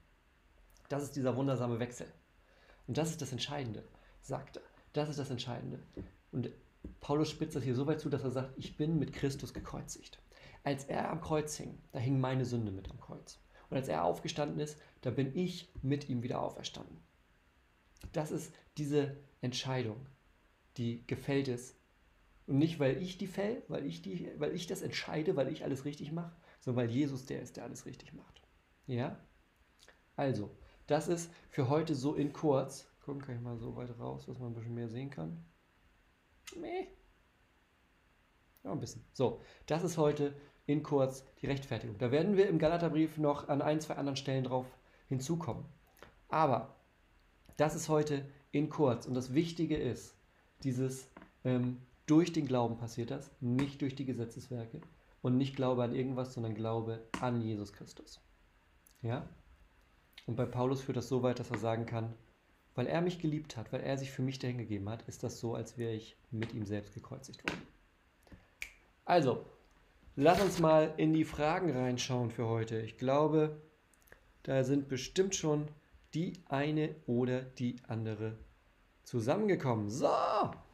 Speaker 1: Das ist dieser wundersame Wechsel. Und das ist das Entscheidende, sagt er. Das ist das Entscheidende. Und Paulus spitzt das hier so weit zu, dass er sagt, ich bin mit Christus gekreuzigt. Als er am Kreuz hing, da hing meine Sünde mit am Kreuz. Und als er aufgestanden ist, da bin ich mit ihm wieder auferstanden. Das ist diese Entscheidung, die gefällt ist. Und nicht, weil ich die fäll, weil ich, die, weil ich das entscheide, weil ich alles richtig mache, sondern weil Jesus der ist, der alles richtig macht. Ja? Also, das ist für heute so in kurz. Gucken kann ich mal so weit raus, dass man ein bisschen mehr sehen kann. Nee. Ja, ein bisschen. So, das ist heute in kurz die Rechtfertigung. Da werden wir im Galaterbrief noch an ein, zwei anderen Stellen drauf hinzukommen. Aber das ist heute in kurz. Und das Wichtige ist, dieses ähm, durch den Glauben passiert das, nicht durch die Gesetzeswerke und nicht Glaube an irgendwas, sondern Glaube an Jesus Christus. Ja? Und bei Paulus führt das so weit, dass er sagen kann, weil er mich geliebt hat, weil er sich für mich dahingegeben hat, ist das so, als wäre ich mit ihm selbst gekreuzigt worden. Also, Lass uns mal in die Fragen reinschauen für heute. Ich glaube, da sind bestimmt schon die eine oder die andere zusammengekommen. So,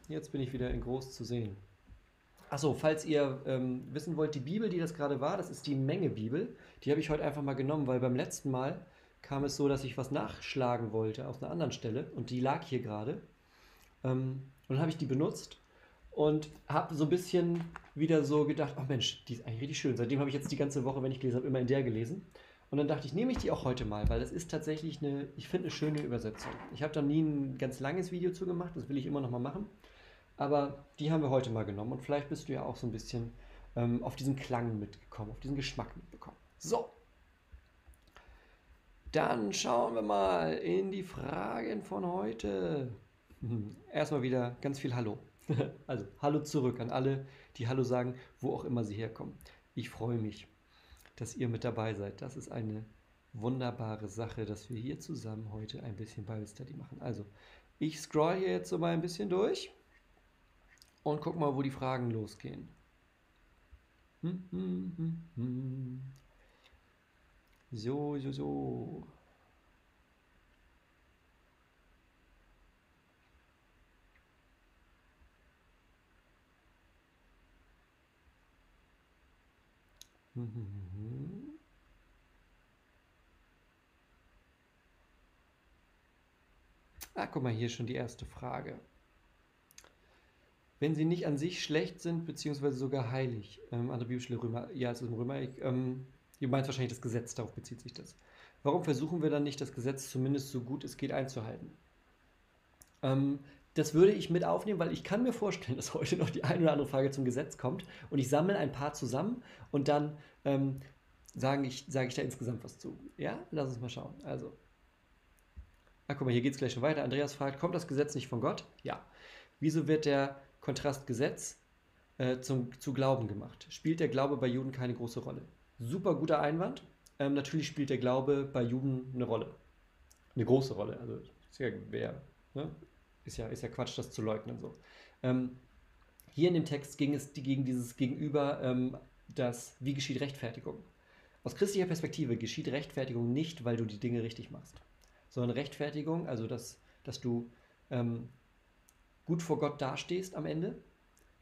Speaker 1: jetzt bin ich wieder in groß zu sehen. Achso, falls ihr ähm, wissen wollt, die Bibel, die das gerade war, das ist die Menge Bibel. Die habe ich heute einfach mal genommen, weil beim letzten Mal kam es so, dass ich was nachschlagen wollte aus einer anderen Stelle und die lag hier gerade. Ähm, und dann habe ich die benutzt und habe so ein bisschen wieder so gedacht, oh Mensch, die ist eigentlich richtig schön. Seitdem habe ich jetzt die ganze Woche, wenn ich gelesen habe, immer in der gelesen. Und dann dachte ich, nehme ich die auch heute mal, weil das ist tatsächlich eine, ich finde, eine schöne Übersetzung. Ich habe da nie ein ganz langes Video zu gemacht, das will ich immer noch mal machen. Aber die haben wir heute mal genommen und vielleicht bist du ja auch so ein bisschen ähm, auf diesen Klang mitgekommen, auf diesen Geschmack mitbekommen. So. Dann schauen wir mal in die Fragen von heute. (laughs) Erstmal wieder ganz viel Hallo. (laughs) Also Hallo zurück an alle, die Hallo sagen, wo auch immer sie herkommen. Ich freue mich, dass ihr mit dabei seid. Das ist eine wunderbare Sache, dass wir hier zusammen heute ein bisschen Bible Study machen. Also, Ich scroll hier jetzt so mal ein bisschen durch und guck mal, wo die Fragen losgehen. Hm, hm, hm, hm. So, so, so. Ah, guck mal, hier schon die erste Frage. Wenn sie nicht an sich schlecht sind, beziehungsweise sogar heilig, ähm, andere biblische Römer, ja, es ist im Römer, ich, ähm, ihr meint wahrscheinlich das Gesetz, darauf bezieht sich das. Warum versuchen wir dann nicht, das Gesetz zumindest so gut es geht einzuhalten? Ähm, das würde ich mit aufnehmen, weil ich kann mir vorstellen, (laughs) dass heute noch die eine oder andere Frage zum Gesetz kommt und ich sammle ein paar zusammen und dann ähm, sage ich, sage ich da insgesamt was zu. Ja, lass uns mal schauen. Also, ah, guck mal, hier geht es gleich schon weiter. Andreas fragt, kommt das Gesetz nicht von Gott? Ja. Wieso wird der Kontrast Gesetz äh, zum, zu Glauben gemacht? Spielt der Glaube bei Juden keine große Rolle? Super guter Einwand. Ähm, natürlich spielt der Glaube bei Juden eine Rolle. Eine große Rolle. Also, ja, wer, ne? Ist ja, ist ja Quatsch, das zu leugnen. So. Ähm, hier in dem Text ging es gegen dieses Gegenüber, ähm, das, wie geschieht Rechtfertigung? Aus christlicher Perspektive geschieht Rechtfertigung nicht, weil du die Dinge richtig machst, sondern Rechtfertigung, also dass, dass du ähm, gut vor Gott dastehst am Ende,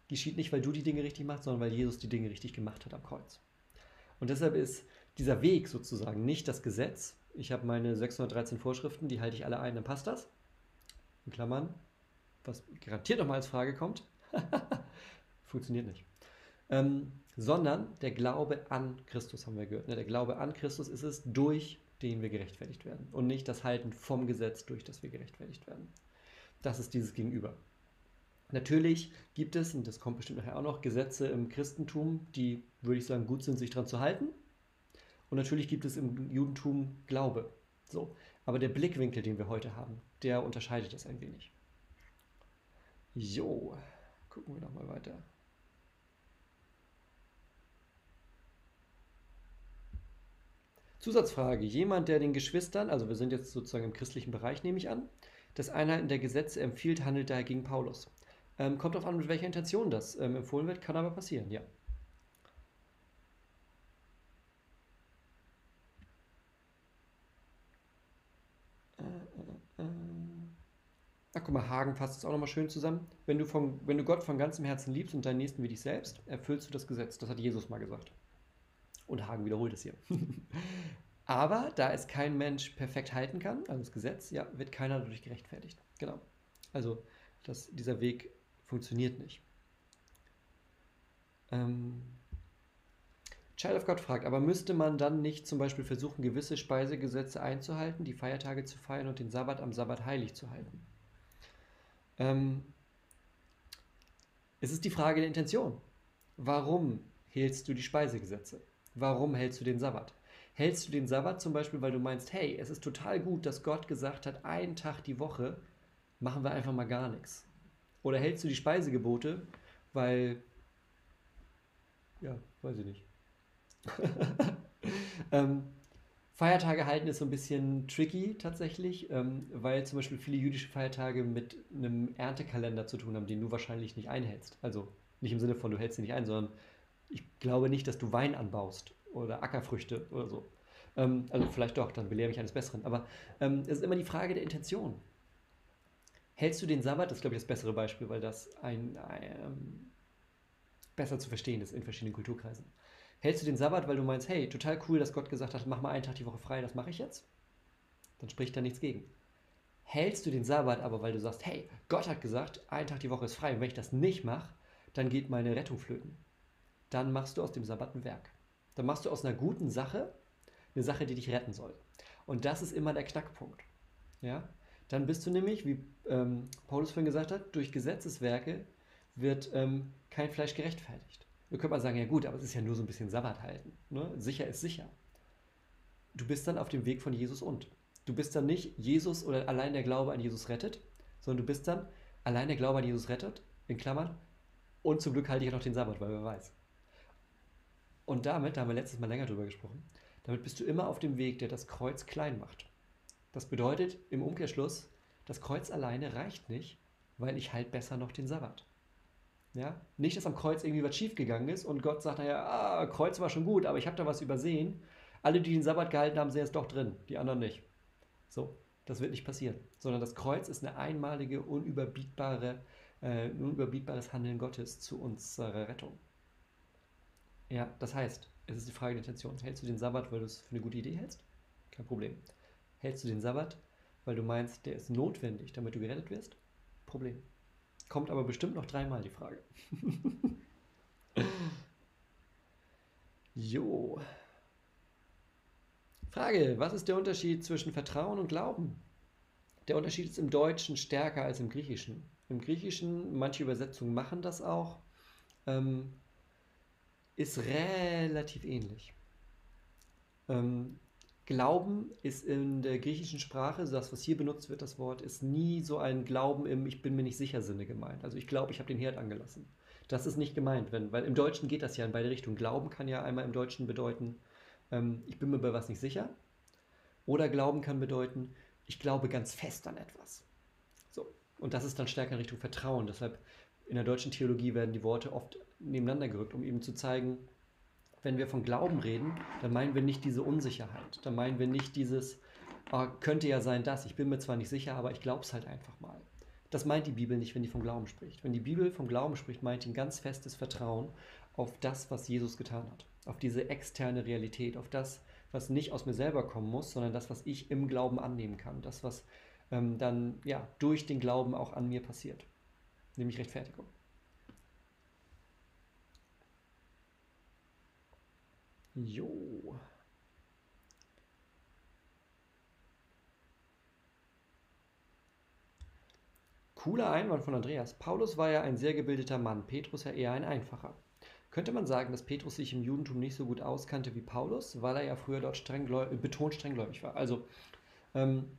Speaker 1: geschieht nicht, weil du die Dinge richtig machst, sondern weil Jesus die Dinge richtig gemacht hat am Kreuz. Und deshalb ist dieser Weg sozusagen nicht das Gesetz. Ich habe meine 613 Vorschriften, die halte ich alle ein, dann passt das in Klammern, was garantiert nochmal als Frage kommt, (laughs) funktioniert nicht. Ähm, sondern der Glaube an Christus haben wir gehört. Ne? Der Glaube an Christus ist es, durch den wir gerechtfertigt werden und nicht das Halten vom Gesetz, durch das wir gerechtfertigt werden. Das ist dieses Gegenüber. Natürlich gibt es, und das kommt bestimmt nachher auch noch, Gesetze im Christentum, die, würde ich sagen, gut sind, sich daran zu halten. Und natürlich gibt es im Judentum Glaube. So. Aber der Blickwinkel, den wir heute haben, der unterscheidet das ein wenig. Jo, gucken wir nochmal weiter. Zusatzfrage. Jemand, der den Geschwistern, also wir sind jetzt sozusagen im christlichen Bereich, nehme ich an, das Einhalten der Gesetze empfiehlt, handelt daher gegen Paulus. Ähm, kommt darauf an, mit welcher Intention das ähm, empfohlen wird, kann aber passieren, ja. Guck mal, Hagen fasst es auch nochmal schön zusammen. Wenn du, von, wenn du Gott von ganzem Herzen liebst und deinen Nächsten wie dich selbst, erfüllst du das Gesetz. Das hat Jesus mal gesagt. Und Hagen wiederholt es hier. (laughs) Aber da es kein Mensch perfekt halten kann, also das Gesetz, ja, wird keiner dadurch gerechtfertigt. Genau. Also das, dieser Weg funktioniert nicht. Ähm, Child of God fragt, aber müsste man dann nicht zum Beispiel versuchen, gewisse Speisegesetze einzuhalten, die Feiertage zu feiern und den Sabbat am Sabbat heilig zu halten? Ähm, es ist die Frage der Intention. Warum hältst du die Speisegesetze? Warum hältst du den Sabbat? Hältst du den Sabbat zum Beispiel, weil du meinst, hey, es ist total gut, dass Gott gesagt hat, einen Tag die Woche machen wir einfach mal gar nichts? Oder hältst du die Speisegebote, weil, ja, weiß ich nicht. (laughs) ähm, Feiertage halten ist so ein bisschen tricky tatsächlich, ähm, weil zum Beispiel viele jüdische Feiertage mit einem Erntekalender zu tun haben, den du wahrscheinlich nicht einhältst. Also nicht im Sinne von, du hältst ihn nicht ein, sondern ich glaube nicht, dass du Wein anbaust oder Ackerfrüchte oder so. Ähm, also vielleicht doch, dann belehre mich eines Besseren. Aber ähm, es ist immer die Frage der Intention. Hältst du den Sabbat, das ist glaube ich das bessere Beispiel, weil das ein, ein besser zu verstehen ist in verschiedenen Kulturkreisen. Hältst du den Sabbat, weil du meinst, hey, total cool, dass Gott gesagt hat, mach mal einen Tag die Woche frei, das mache ich jetzt? Dann spricht da nichts gegen. Hältst du den Sabbat aber, weil du sagst, hey, Gott hat gesagt, ein Tag die Woche ist frei und wenn ich das nicht mache, dann geht meine Rettung flöten. Dann machst du aus dem Sabbat ein Werk. Dann machst du aus einer guten Sache eine Sache, die dich retten soll. Und das ist immer der Knackpunkt. Ja? Dann bist du nämlich, wie ähm, Paulus vorhin gesagt hat, durch Gesetzeswerke wird ähm, kein Fleisch gerechtfertigt. Wir können mal sagen, ja gut, aber es ist ja nur so ein bisschen Sabbat halten. Ne? Sicher ist sicher. Du bist dann auf dem Weg von Jesus und. Du bist dann nicht Jesus oder allein der Glaube an Jesus rettet, sondern du bist dann allein der Glaube an Jesus rettet, in Klammern, und zum Glück halte ich ja noch den Sabbat, weil wer weiß. Und damit, da haben wir letztes Mal länger drüber gesprochen, damit bist du immer auf dem Weg, der das Kreuz klein macht. Das bedeutet im Umkehrschluss, das Kreuz alleine reicht nicht, weil ich halt besser noch den Sabbat. Ja? Nicht, dass am Kreuz irgendwie was schiefgegangen ist und Gott sagt, naja, ah, Kreuz war schon gut, aber ich habe da was übersehen. Alle, die den Sabbat gehalten haben, sind jetzt doch drin, die anderen nicht. So, das wird nicht passieren, sondern das Kreuz ist eine einmalige, unüberbietbare, äh, unüberbietbares Handeln Gottes zu unserer Rettung. Ja, das heißt, es ist die Frage der Intention. Hältst du den Sabbat, weil du es für eine gute Idee hältst? Kein Problem. Hältst du den Sabbat, weil du meinst, der ist notwendig, damit du gerettet wirst? Problem. Kommt aber bestimmt noch dreimal die Frage. (laughs) jo. Frage, was ist der Unterschied zwischen Vertrauen und Glauben? Der Unterschied ist im Deutschen stärker als im Griechischen. Im Griechischen, manche Übersetzungen machen das auch, ähm, ist relativ ähnlich. Ähm, Glauben ist in der griechischen Sprache, das, was hier benutzt wird, das Wort, ist nie so ein Glauben im Ich bin mir nicht sicher Sinne gemeint. Also ich glaube, ich habe den Herd angelassen. Das ist nicht gemeint, wenn, weil im Deutschen geht das ja in beide Richtungen. Glauben kann ja einmal im Deutschen bedeuten, ähm, ich bin mir bei was nicht sicher. Oder Glauben kann bedeuten, ich glaube ganz fest an etwas. So. Und das ist dann stärker in Richtung Vertrauen. Deshalb in der deutschen Theologie werden die Worte oft nebeneinander gerückt, um eben zu zeigen, wenn wir von Glauben reden, dann meinen wir nicht diese Unsicherheit. Dann meinen wir nicht dieses, oh, könnte ja sein, dass, ich bin mir zwar nicht sicher, aber ich glaube es halt einfach mal. Das meint die Bibel nicht, wenn die vom Glauben spricht. Wenn die Bibel vom Glauben spricht, meint die ein ganz festes Vertrauen auf das, was Jesus getan hat auf diese externe Realität, auf das, was nicht aus mir selber kommen muss, sondern das, was ich im Glauben annehmen kann, das, was ähm, dann ja durch den Glauben auch an mir passiert, nämlich Rechtfertigung. Jo. Cooler Einwand von Andreas. Paulus war ja ein sehr gebildeter Mann, Petrus ja eher ein einfacher. Könnte man sagen, dass Petrus sich im Judentum nicht so gut auskannte wie Paulus, weil er ja früher dort streng betont strenggläubig war? Also, ähm,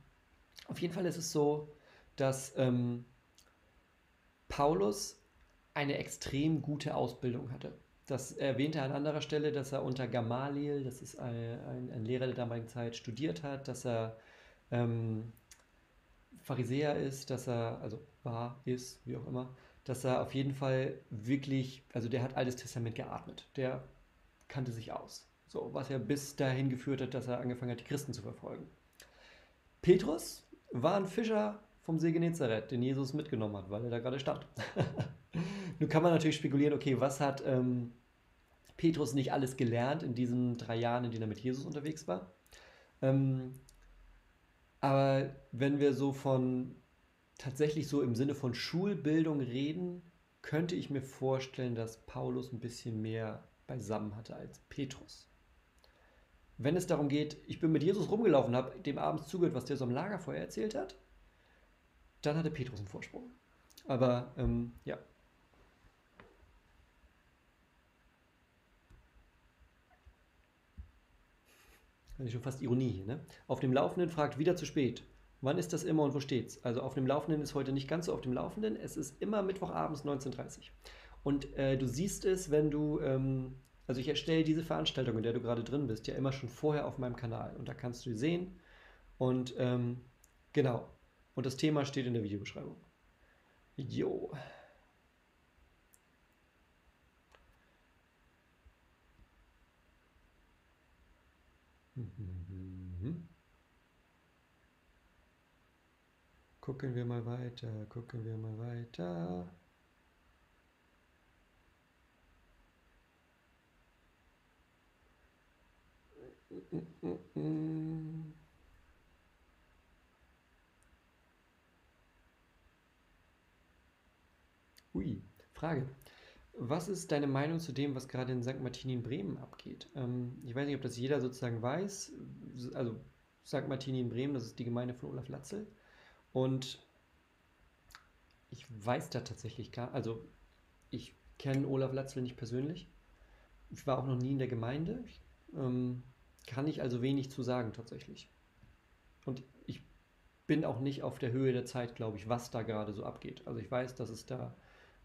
Speaker 1: auf jeden Fall ist es so, dass ähm, Paulus eine extrem gute Ausbildung hatte. Das erwähnte er an anderer Stelle, dass er unter Gamaliel, das ist ein, ein, ein Lehrer der damaligen Zeit, studiert hat, dass er ähm, Pharisäer ist, dass er, also war, ist, wie auch immer, dass er auf jeden Fall wirklich, also der hat Altes Testament geatmet. Der kannte sich aus. So, was er bis dahin geführt hat, dass er angefangen hat, die Christen zu verfolgen. Petrus war ein Fischer vom See Genezareth, den Jesus mitgenommen hat, weil er da gerade stand. (laughs) Nun kann man natürlich spekulieren, okay, was hat ähm, Petrus nicht alles gelernt in diesen drei Jahren, in denen er mit Jesus unterwegs war? Ähm, aber wenn wir so von tatsächlich so im Sinne von Schulbildung reden, könnte ich mir vorstellen, dass Paulus ein bisschen mehr beisammen hatte als Petrus. Wenn es darum geht, ich bin mit Jesus rumgelaufen, habe dem abends zugehört, was der so am Lagerfeuer erzählt hat, dann hatte Petrus einen Vorsprung. Aber ähm, ja. Das ist schon fast Ironie hier, ne? Auf dem Laufenden fragt wieder zu spät. Wann ist das immer und wo steht's? Also auf dem Laufenden ist heute nicht ganz so auf dem Laufenden. Es ist immer Mittwochabends 19.30 Uhr. Und äh, du siehst es, wenn du, ähm, also ich erstelle diese Veranstaltung, in der du gerade drin bist, ja immer schon vorher auf meinem Kanal. Und da kannst du sehen. Und ähm, genau. Und das Thema steht in der Videobeschreibung. Jo. Gucken wir mal weiter, gucken wir mal weiter. Ui, Frage. Was ist deine Meinung zu dem, was gerade in St. Martini in Bremen abgeht? Ähm, ich weiß nicht, ob das jeder sozusagen weiß. Also St. Martini in Bremen, das ist die Gemeinde von Olaf Latzel. Und ich weiß da tatsächlich gar, also ich kenne Olaf Latzel nicht persönlich. Ich war auch noch nie in der Gemeinde. Ich, ähm, kann ich also wenig zu sagen tatsächlich. Und ich bin auch nicht auf der Höhe der Zeit, glaube ich, was da gerade so abgeht. Also ich weiß, dass es da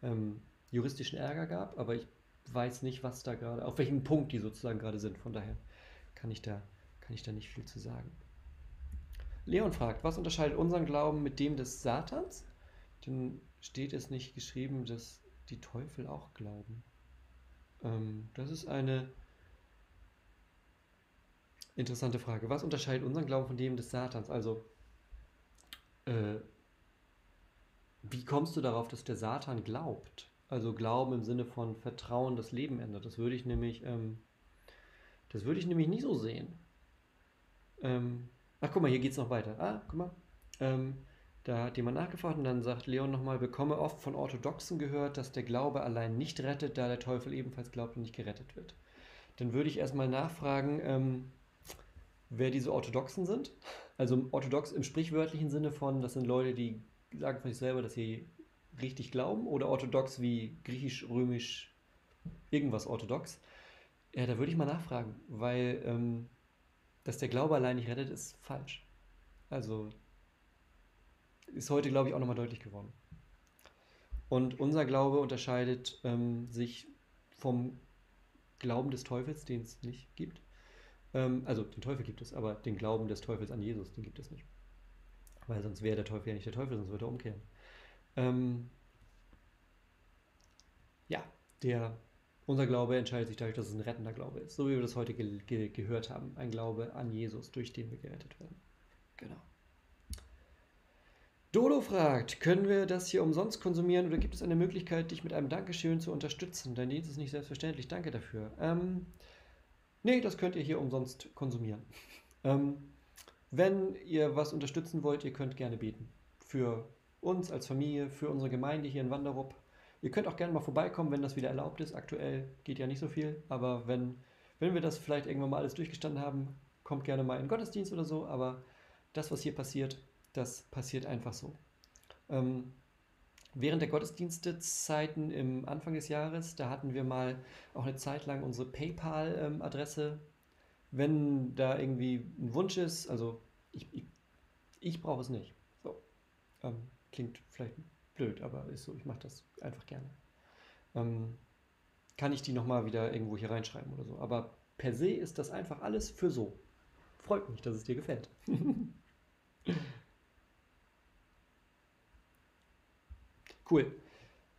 Speaker 1: ähm, juristischen Ärger gab, aber ich weiß nicht, was da gerade, auf welchem Punkt die sozusagen gerade sind. Von daher kann ich da, kann ich da nicht viel zu sagen. Leon fragt, was unterscheidet unseren Glauben mit dem des Satans? Dann steht es nicht geschrieben, dass die Teufel auch glauben. Ähm, das ist eine interessante Frage. Was unterscheidet unseren Glauben von dem des Satans? Also, äh, wie kommst du darauf, dass der Satan glaubt? Also Glauben im Sinne von Vertrauen, das Leben ändert. Das würde ich nämlich, ähm, das würde ich nämlich nie so sehen. Ähm, ach, guck mal, hier geht es noch weiter. Ah, guck mal. Ähm, da hat jemand nachgefragt und dann sagt Leon nochmal, bekomme oft von Orthodoxen gehört, dass der Glaube allein nicht rettet, da der Teufel ebenfalls glaubt und nicht gerettet wird. Dann würde ich erstmal nachfragen, ähm, wer diese Orthodoxen sind. Also orthodox im sprichwörtlichen Sinne von, das sind Leute, die sagen von sich selber, dass sie richtig glauben oder orthodox wie griechisch, römisch, irgendwas orthodox. Ja, da würde ich mal nachfragen, weil ähm, dass der Glaube allein nicht rettet, ist falsch. Also ist heute, glaube ich, auch nochmal deutlich geworden. Und unser Glaube unterscheidet ähm, sich vom Glauben des Teufels, den es nicht gibt. Ähm, also den Teufel gibt es, aber den Glauben des Teufels an Jesus, den gibt es nicht. Weil sonst wäre der Teufel ja nicht der Teufel, sonst würde er umkehren. Ähm, ja, der, unser Glaube entscheidet sich dadurch, dass es ein rettender Glaube ist. So wie wir das heute ge ge gehört haben. Ein Glaube an Jesus, durch den wir gerettet werden. Genau. Dodo fragt, können wir das hier umsonst konsumieren oder gibt es eine Möglichkeit, dich mit einem Dankeschön zu unterstützen? Dein Dienst ist nicht selbstverständlich. Danke dafür. Ähm, nee, das könnt ihr hier umsonst konsumieren. (laughs) ähm, wenn ihr was unterstützen wollt, ihr könnt gerne beten. Für uns als Familie, für unsere Gemeinde hier in Wanderup. Ihr könnt auch gerne mal vorbeikommen, wenn das wieder erlaubt ist. Aktuell geht ja nicht so viel, aber wenn, wenn wir das vielleicht irgendwann mal alles durchgestanden haben, kommt gerne mal in den Gottesdienst oder so. Aber das, was hier passiert, das passiert einfach so. Ähm, während der Gottesdienstezeiten im Anfang des Jahres, da hatten wir mal auch eine Zeit lang unsere PayPal-Adresse. Wenn da irgendwie ein Wunsch ist, also ich, ich, ich brauche es nicht. So. Ähm, klingt vielleicht blöd, aber ist so, ich mache das einfach gerne. Ähm, kann ich die nochmal wieder irgendwo hier reinschreiben oder so. Aber per se ist das einfach alles für so. Freut mich, dass es dir gefällt. (laughs) Cool.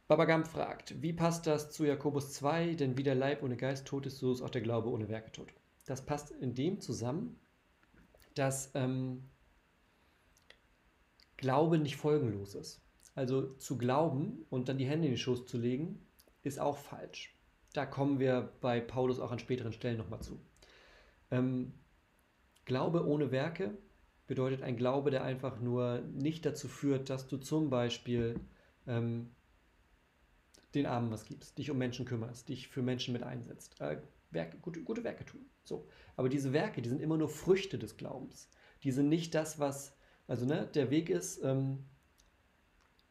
Speaker 1: Babagam fragt, wie passt das zu Jakobus 2? Denn wie der Leib ohne Geist tot ist, so ist auch der Glaube ohne Werke tot. Das passt in dem zusammen, dass ähm, Glaube nicht folgenlos ist. Also zu glauben und dann die Hände in den Schoß zu legen, ist auch falsch. Da kommen wir bei Paulus auch an späteren Stellen nochmal zu. Ähm, Glaube ohne Werke bedeutet ein Glaube, der einfach nur nicht dazu führt, dass du zum Beispiel ähm, den Armen was gibst, dich um Menschen kümmerst, dich für Menschen mit einsetzt, äh, Werke, gute, gute Werke tun. So. Aber diese Werke, die sind immer nur Früchte des Glaubens. Die sind nicht das, was, also ne, der Weg ist, ähm,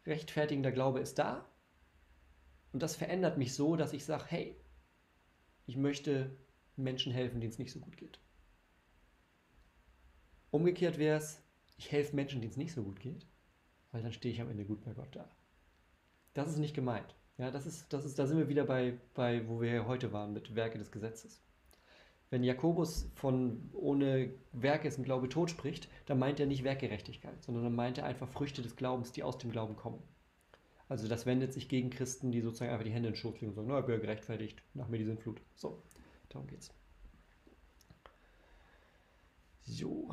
Speaker 1: rechtfertigender Glaube ist da. Und das verändert mich so, dass ich sage, hey, ich möchte Menschen helfen, denen es nicht so gut geht. Umgekehrt wäre es, ich helfe Menschen, denen es nicht so gut geht, weil dann stehe ich am Ende gut bei Gott da. Das ist nicht gemeint. Ja, das ist, das ist, da sind wir wieder bei, bei, wo wir heute waren, mit Werke des Gesetzes. Wenn Jakobus von ohne Werke ist ein Glaube tot spricht, dann meint er nicht Werkgerechtigkeit, sondern dann meint er einfach Früchte des Glaubens, die aus dem Glauben kommen. Also das wendet sich gegen Christen, die sozusagen einfach die Hände in den Schoß legen und sagen, na, ich bin ja gerechtfertigt, nach mir die Sintflut. So, darum geht's. So,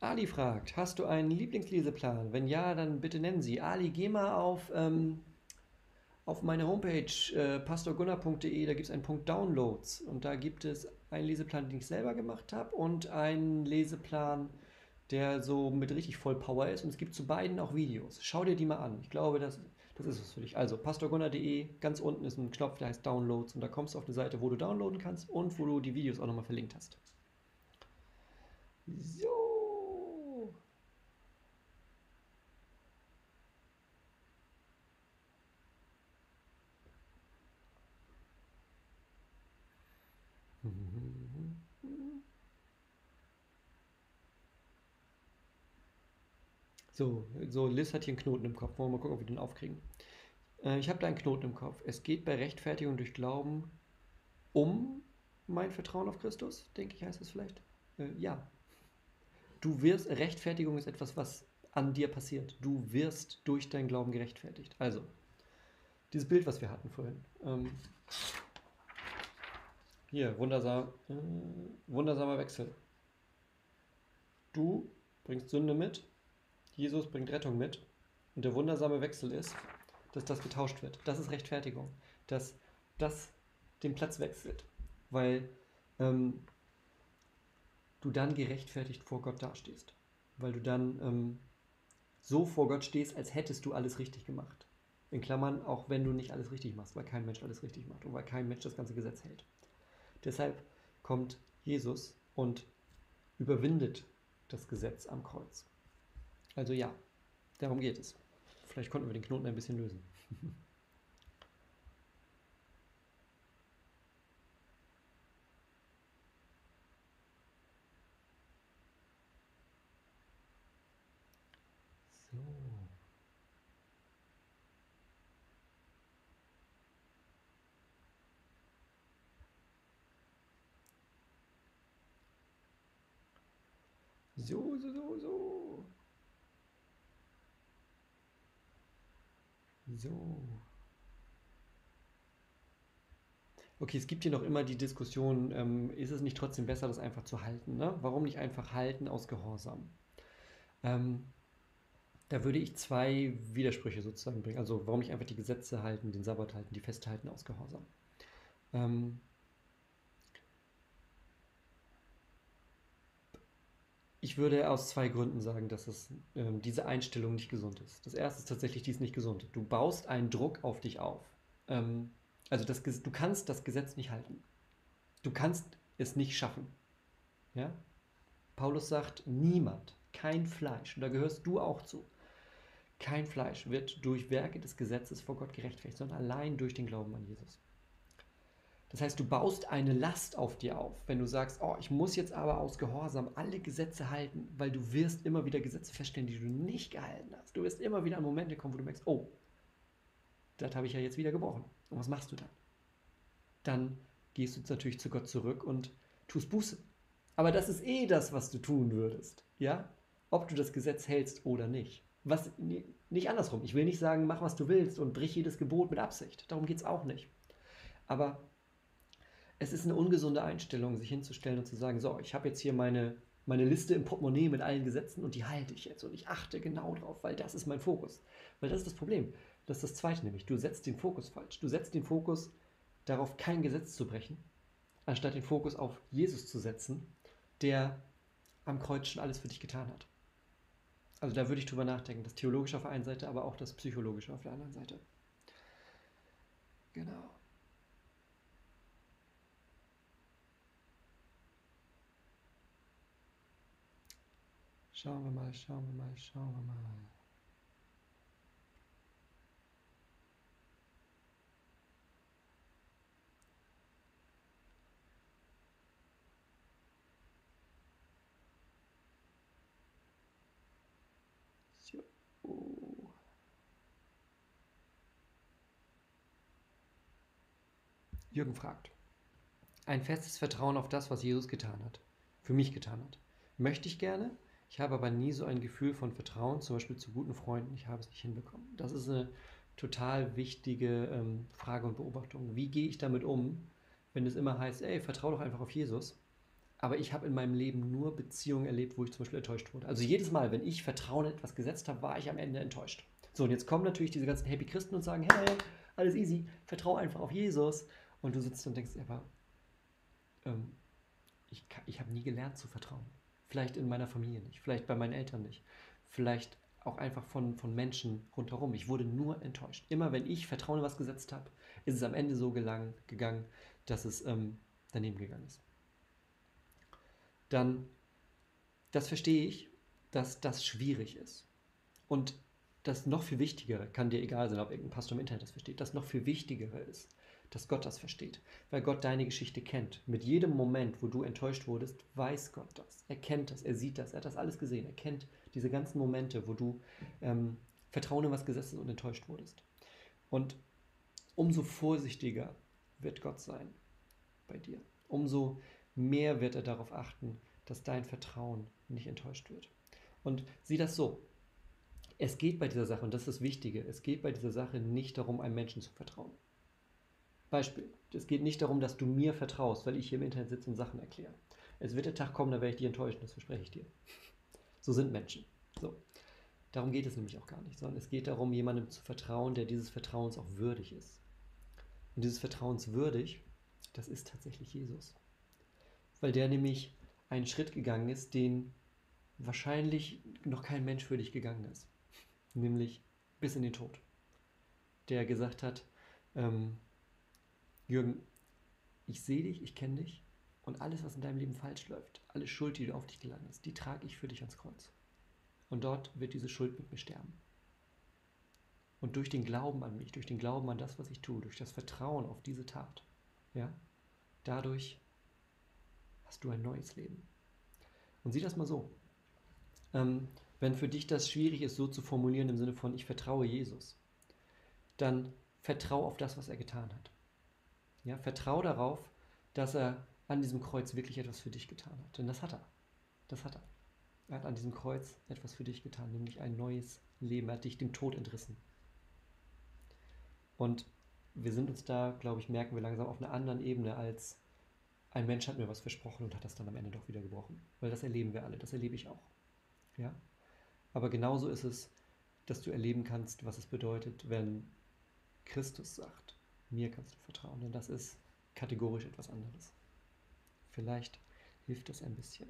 Speaker 1: Ali fragt, hast du einen Lieblingsleseplan? Wenn ja, dann bitte nennen Sie. Ali, geh mal auf, ähm, auf meine Homepage äh, pastorgunnar.de, da gibt es einen Punkt Downloads und da gibt es einen Leseplan, den ich selber gemacht habe und einen Leseplan, der so mit richtig voll Power ist und es gibt zu beiden auch Videos. Schau dir die mal an. Ich glaube, das, das ist was für dich. Also pastorgunnar.de, ganz unten ist ein Knopf, der heißt Downloads und da kommst du auf eine Seite, wo du downloaden kannst und wo du die Videos auch nochmal verlinkt hast. So. So, so Liz hat hier einen Knoten im Kopf. Wollen wir mal gucken, ob wir den aufkriegen. Äh, ich habe da einen Knoten im Kopf. Es geht bei Rechtfertigung durch Glauben um mein Vertrauen auf Christus, denke ich, heißt es vielleicht. Äh, ja. Du wirst, Rechtfertigung ist etwas, was an dir passiert. Du wirst durch deinen Glauben gerechtfertigt. Also, dieses Bild, was wir hatten vorhin. Ähm, hier, wundersam, äh, wundersamer Wechsel. Du bringst Sünde mit, Jesus bringt Rettung mit. Und der wundersame Wechsel ist, dass das getauscht wird. Das ist Rechtfertigung. Dass das den Platz wechselt. Weil ähm, du dann gerechtfertigt vor Gott dastehst. Weil du dann ähm, so vor Gott stehst, als hättest du alles richtig gemacht. In Klammern, auch wenn du nicht alles richtig machst, weil kein Mensch alles richtig macht und weil kein Mensch das ganze Gesetz hält. Deshalb kommt Jesus und überwindet das Gesetz am Kreuz. Also ja, darum geht es. Vielleicht konnten wir den Knoten ein bisschen lösen. (laughs) So, so, so, so. So. Okay, es gibt hier noch immer die Diskussion, ähm, ist es nicht trotzdem besser, das einfach zu halten? Ne? Warum nicht einfach halten aus Gehorsam? Ähm, da würde ich zwei Widersprüche sozusagen bringen. Also warum nicht einfach die Gesetze halten, den Sabbat halten, die festhalten aus Gehorsam? Ähm, Ich würde aus zwei Gründen sagen, dass es, ähm, diese Einstellung nicht gesund ist. Das erste ist tatsächlich, die ist nicht gesund. Du baust einen Druck auf dich auf. Ähm, also das, du kannst das Gesetz nicht halten. Du kannst es nicht schaffen. Ja? Paulus sagt, niemand, kein Fleisch, und da gehörst du auch zu, kein Fleisch wird durch Werke des Gesetzes vor Gott gerechtfertigt, sondern allein durch den Glauben an Jesus. Das heißt, du baust eine Last auf dir auf, wenn du sagst, oh, ich muss jetzt aber aus Gehorsam alle Gesetze halten, weil du wirst immer wieder Gesetze feststellen, die du nicht gehalten hast. Du wirst immer wieder an Momente kommen, wo du merkst, oh, das habe ich ja jetzt wieder gebrochen. Und was machst du dann? Dann gehst du natürlich zu Gott zurück und tust Buße. Aber das ist eh das, was du tun würdest, ja? Ob du das Gesetz hältst oder nicht. Was, nicht andersrum. Ich will nicht sagen, mach was du willst und brich jedes Gebot mit Absicht. Darum geht es auch nicht. Aber es ist eine ungesunde Einstellung, sich hinzustellen und zu sagen, so, ich habe jetzt hier meine, meine Liste im Portemonnaie mit allen Gesetzen und die halte ich jetzt und ich achte genau drauf, weil das ist mein Fokus. Weil das ist das Problem. Das ist das Zweite nämlich. Du setzt den Fokus falsch. Du setzt den Fokus darauf, kein Gesetz zu brechen, anstatt den Fokus auf Jesus zu setzen, der am Kreuz schon alles für dich getan hat. Also da würde ich drüber nachdenken. Das Theologische auf der einen Seite, aber auch das Psychologische auf der anderen Seite. Genau. Schauen wir mal, schauen wir mal, schauen wir mal. Jürgen fragt. Ein festes Vertrauen auf das, was Jesus getan hat, für mich getan hat. Möchte ich gerne, ich habe aber nie so ein Gefühl von Vertrauen, zum Beispiel zu guten Freunden. Ich habe es nicht hinbekommen. Das ist eine total wichtige ähm, Frage und Beobachtung. Wie gehe ich damit um, wenn es immer heißt, ey, vertraue doch einfach auf Jesus. Aber ich habe in meinem Leben nur Beziehungen erlebt, wo ich zum Beispiel enttäuscht wurde. Also jedes Mal, wenn ich Vertrauen in etwas gesetzt habe, war ich am Ende enttäuscht. So, und jetzt kommen natürlich diese ganzen Happy Christen und sagen, hey, alles easy, vertraue einfach auf Jesus. Und du sitzt und denkst, aber ähm, ich, ich habe nie gelernt zu vertrauen. Vielleicht in meiner Familie nicht, vielleicht bei meinen Eltern nicht, vielleicht auch einfach von, von Menschen rundherum. Ich wurde nur enttäuscht. Immer wenn ich Vertrauen in was gesetzt habe, ist es am Ende so gelang, gegangen, dass es ähm, daneben gegangen ist. Dann, das verstehe ich, dass das schwierig ist. Und das noch viel Wichtigere, kann dir egal sein, ob irgendein Pastor im Internet das versteht, das noch viel Wichtigere ist, dass Gott das versteht, weil Gott deine Geschichte kennt. Mit jedem Moment, wo du enttäuscht wurdest, weiß Gott das. Er kennt das, er sieht das, er hat das alles gesehen. Er kennt diese ganzen Momente, wo du ähm, Vertrauen in was gesetzt und enttäuscht wurdest. Und umso vorsichtiger wird Gott sein bei dir. Umso mehr wird er darauf achten, dass dein Vertrauen nicht enttäuscht wird. Und sieh das so. Es geht bei dieser Sache, und das ist das Wichtige, es geht bei dieser Sache nicht darum, einem Menschen zu vertrauen. Beispiel, es geht nicht darum, dass du mir vertraust, weil ich hier im Internet sitze und Sachen erkläre. Es wird der Tag kommen, da werde ich dich enttäuschen, das verspreche ich dir. So sind Menschen. So. Darum geht es nämlich auch gar nicht, sondern es geht darum, jemandem zu vertrauen, der dieses Vertrauens auch würdig ist. Und dieses Vertrauens würdig, das ist tatsächlich Jesus. Weil der nämlich einen Schritt gegangen ist, den wahrscheinlich noch kein Mensch für dich gegangen ist. Nämlich bis in den Tod. Der gesagt hat, ähm, Jürgen, ich sehe dich, ich kenne dich und alles, was in deinem Leben falsch läuft, alle Schuld, die du auf dich geladen hast, die trage ich für dich ans Kreuz. Und dort wird diese Schuld mit mir sterben. Und durch den Glauben an mich, durch den Glauben an das, was ich tue, durch das Vertrauen auf diese Tat, ja, dadurch hast du ein neues Leben. Und sieh das mal so. Ähm, wenn für dich das schwierig ist, so zu formulieren im Sinne von ich vertraue Jesus, dann vertraue auf das, was er getan hat. Ja, vertraue darauf, dass er an diesem Kreuz wirklich etwas für dich getan hat. Denn das hat er. Das hat er. Er hat an diesem Kreuz etwas für dich getan, nämlich ein neues Leben. Er hat dich dem Tod entrissen. Und wir sind uns da, glaube ich, merken wir langsam auf einer anderen Ebene als ein Mensch hat mir was versprochen und hat das dann am Ende doch wieder gebrochen. Weil das erleben wir alle, das erlebe ich auch. Ja? Aber genauso ist es, dass du erleben kannst, was es bedeutet, wenn Christus sagt, mir kannst du vertrauen. Denn das ist kategorisch etwas anderes. Vielleicht hilft das ein bisschen.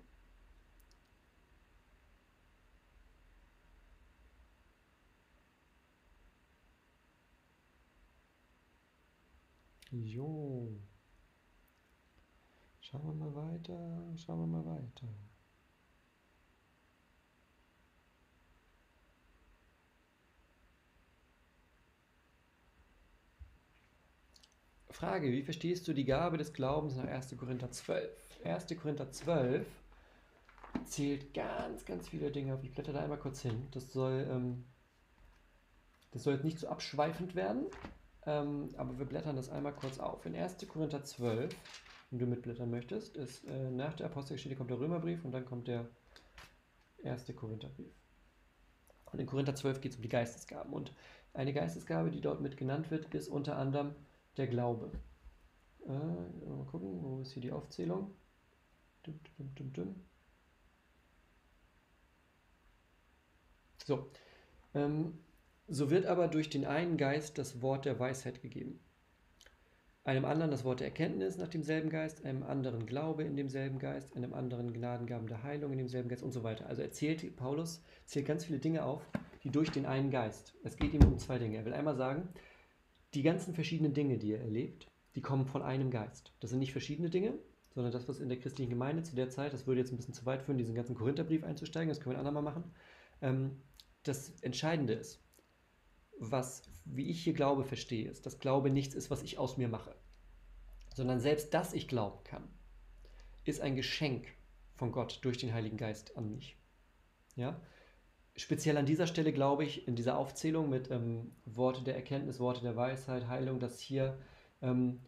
Speaker 1: Jo. Schauen wir mal weiter, schauen wir mal weiter. Frage, wie verstehst du die Gabe des Glaubens nach 1. Korinther 12? 1. Korinther 12 zählt ganz, ganz viele Dinge auf. Ich blätter da einmal kurz hin. Das soll, ähm, das soll jetzt nicht so abschweifend werden, ähm, aber wir blättern das einmal kurz auf. In 1. Korinther 12, wenn du mitblättern möchtest, ist äh, nach der Apostelgeschichte kommt der Römerbrief und dann kommt der 1. Korintherbrief. Und in Korinther 12 geht es um die Geistesgaben. Und eine Geistesgabe, die dort mit genannt wird, ist unter anderem der Glaube. Äh, mal gucken, wo ist hier die Aufzählung? Dum, dum, dum, so. Ähm, so wird aber durch den einen Geist das Wort der Weisheit gegeben. Einem anderen das Wort der Erkenntnis nach demselben Geist, einem anderen Glaube in demselben Geist, einem anderen Gnadengaben der Heilung in demselben Geist und so weiter. Also erzählt Paulus, zählt ganz viele Dinge auf, die durch den einen Geist. Es geht ihm um zwei Dinge. Er will einmal sagen, die ganzen verschiedenen Dinge, die er erlebt, die kommen von einem Geist. Das sind nicht verschiedene Dinge, sondern das, was in der christlichen Gemeinde zu der Zeit, das würde jetzt ein bisschen zu weit führen, diesen ganzen Korintherbrief einzusteigen, das können wir ein andermal machen. Ähm, das Entscheidende ist, was, wie ich hier Glaube verstehe, ist, dass Glaube nichts ist, was ich aus mir mache, sondern selbst, dass ich glauben kann, ist ein Geschenk von Gott durch den Heiligen Geist an mich. Ja? Speziell an dieser Stelle glaube ich, in dieser Aufzählung mit ähm, Worte der Erkenntnis, Worte der Weisheit, Heilung, dass hier ähm,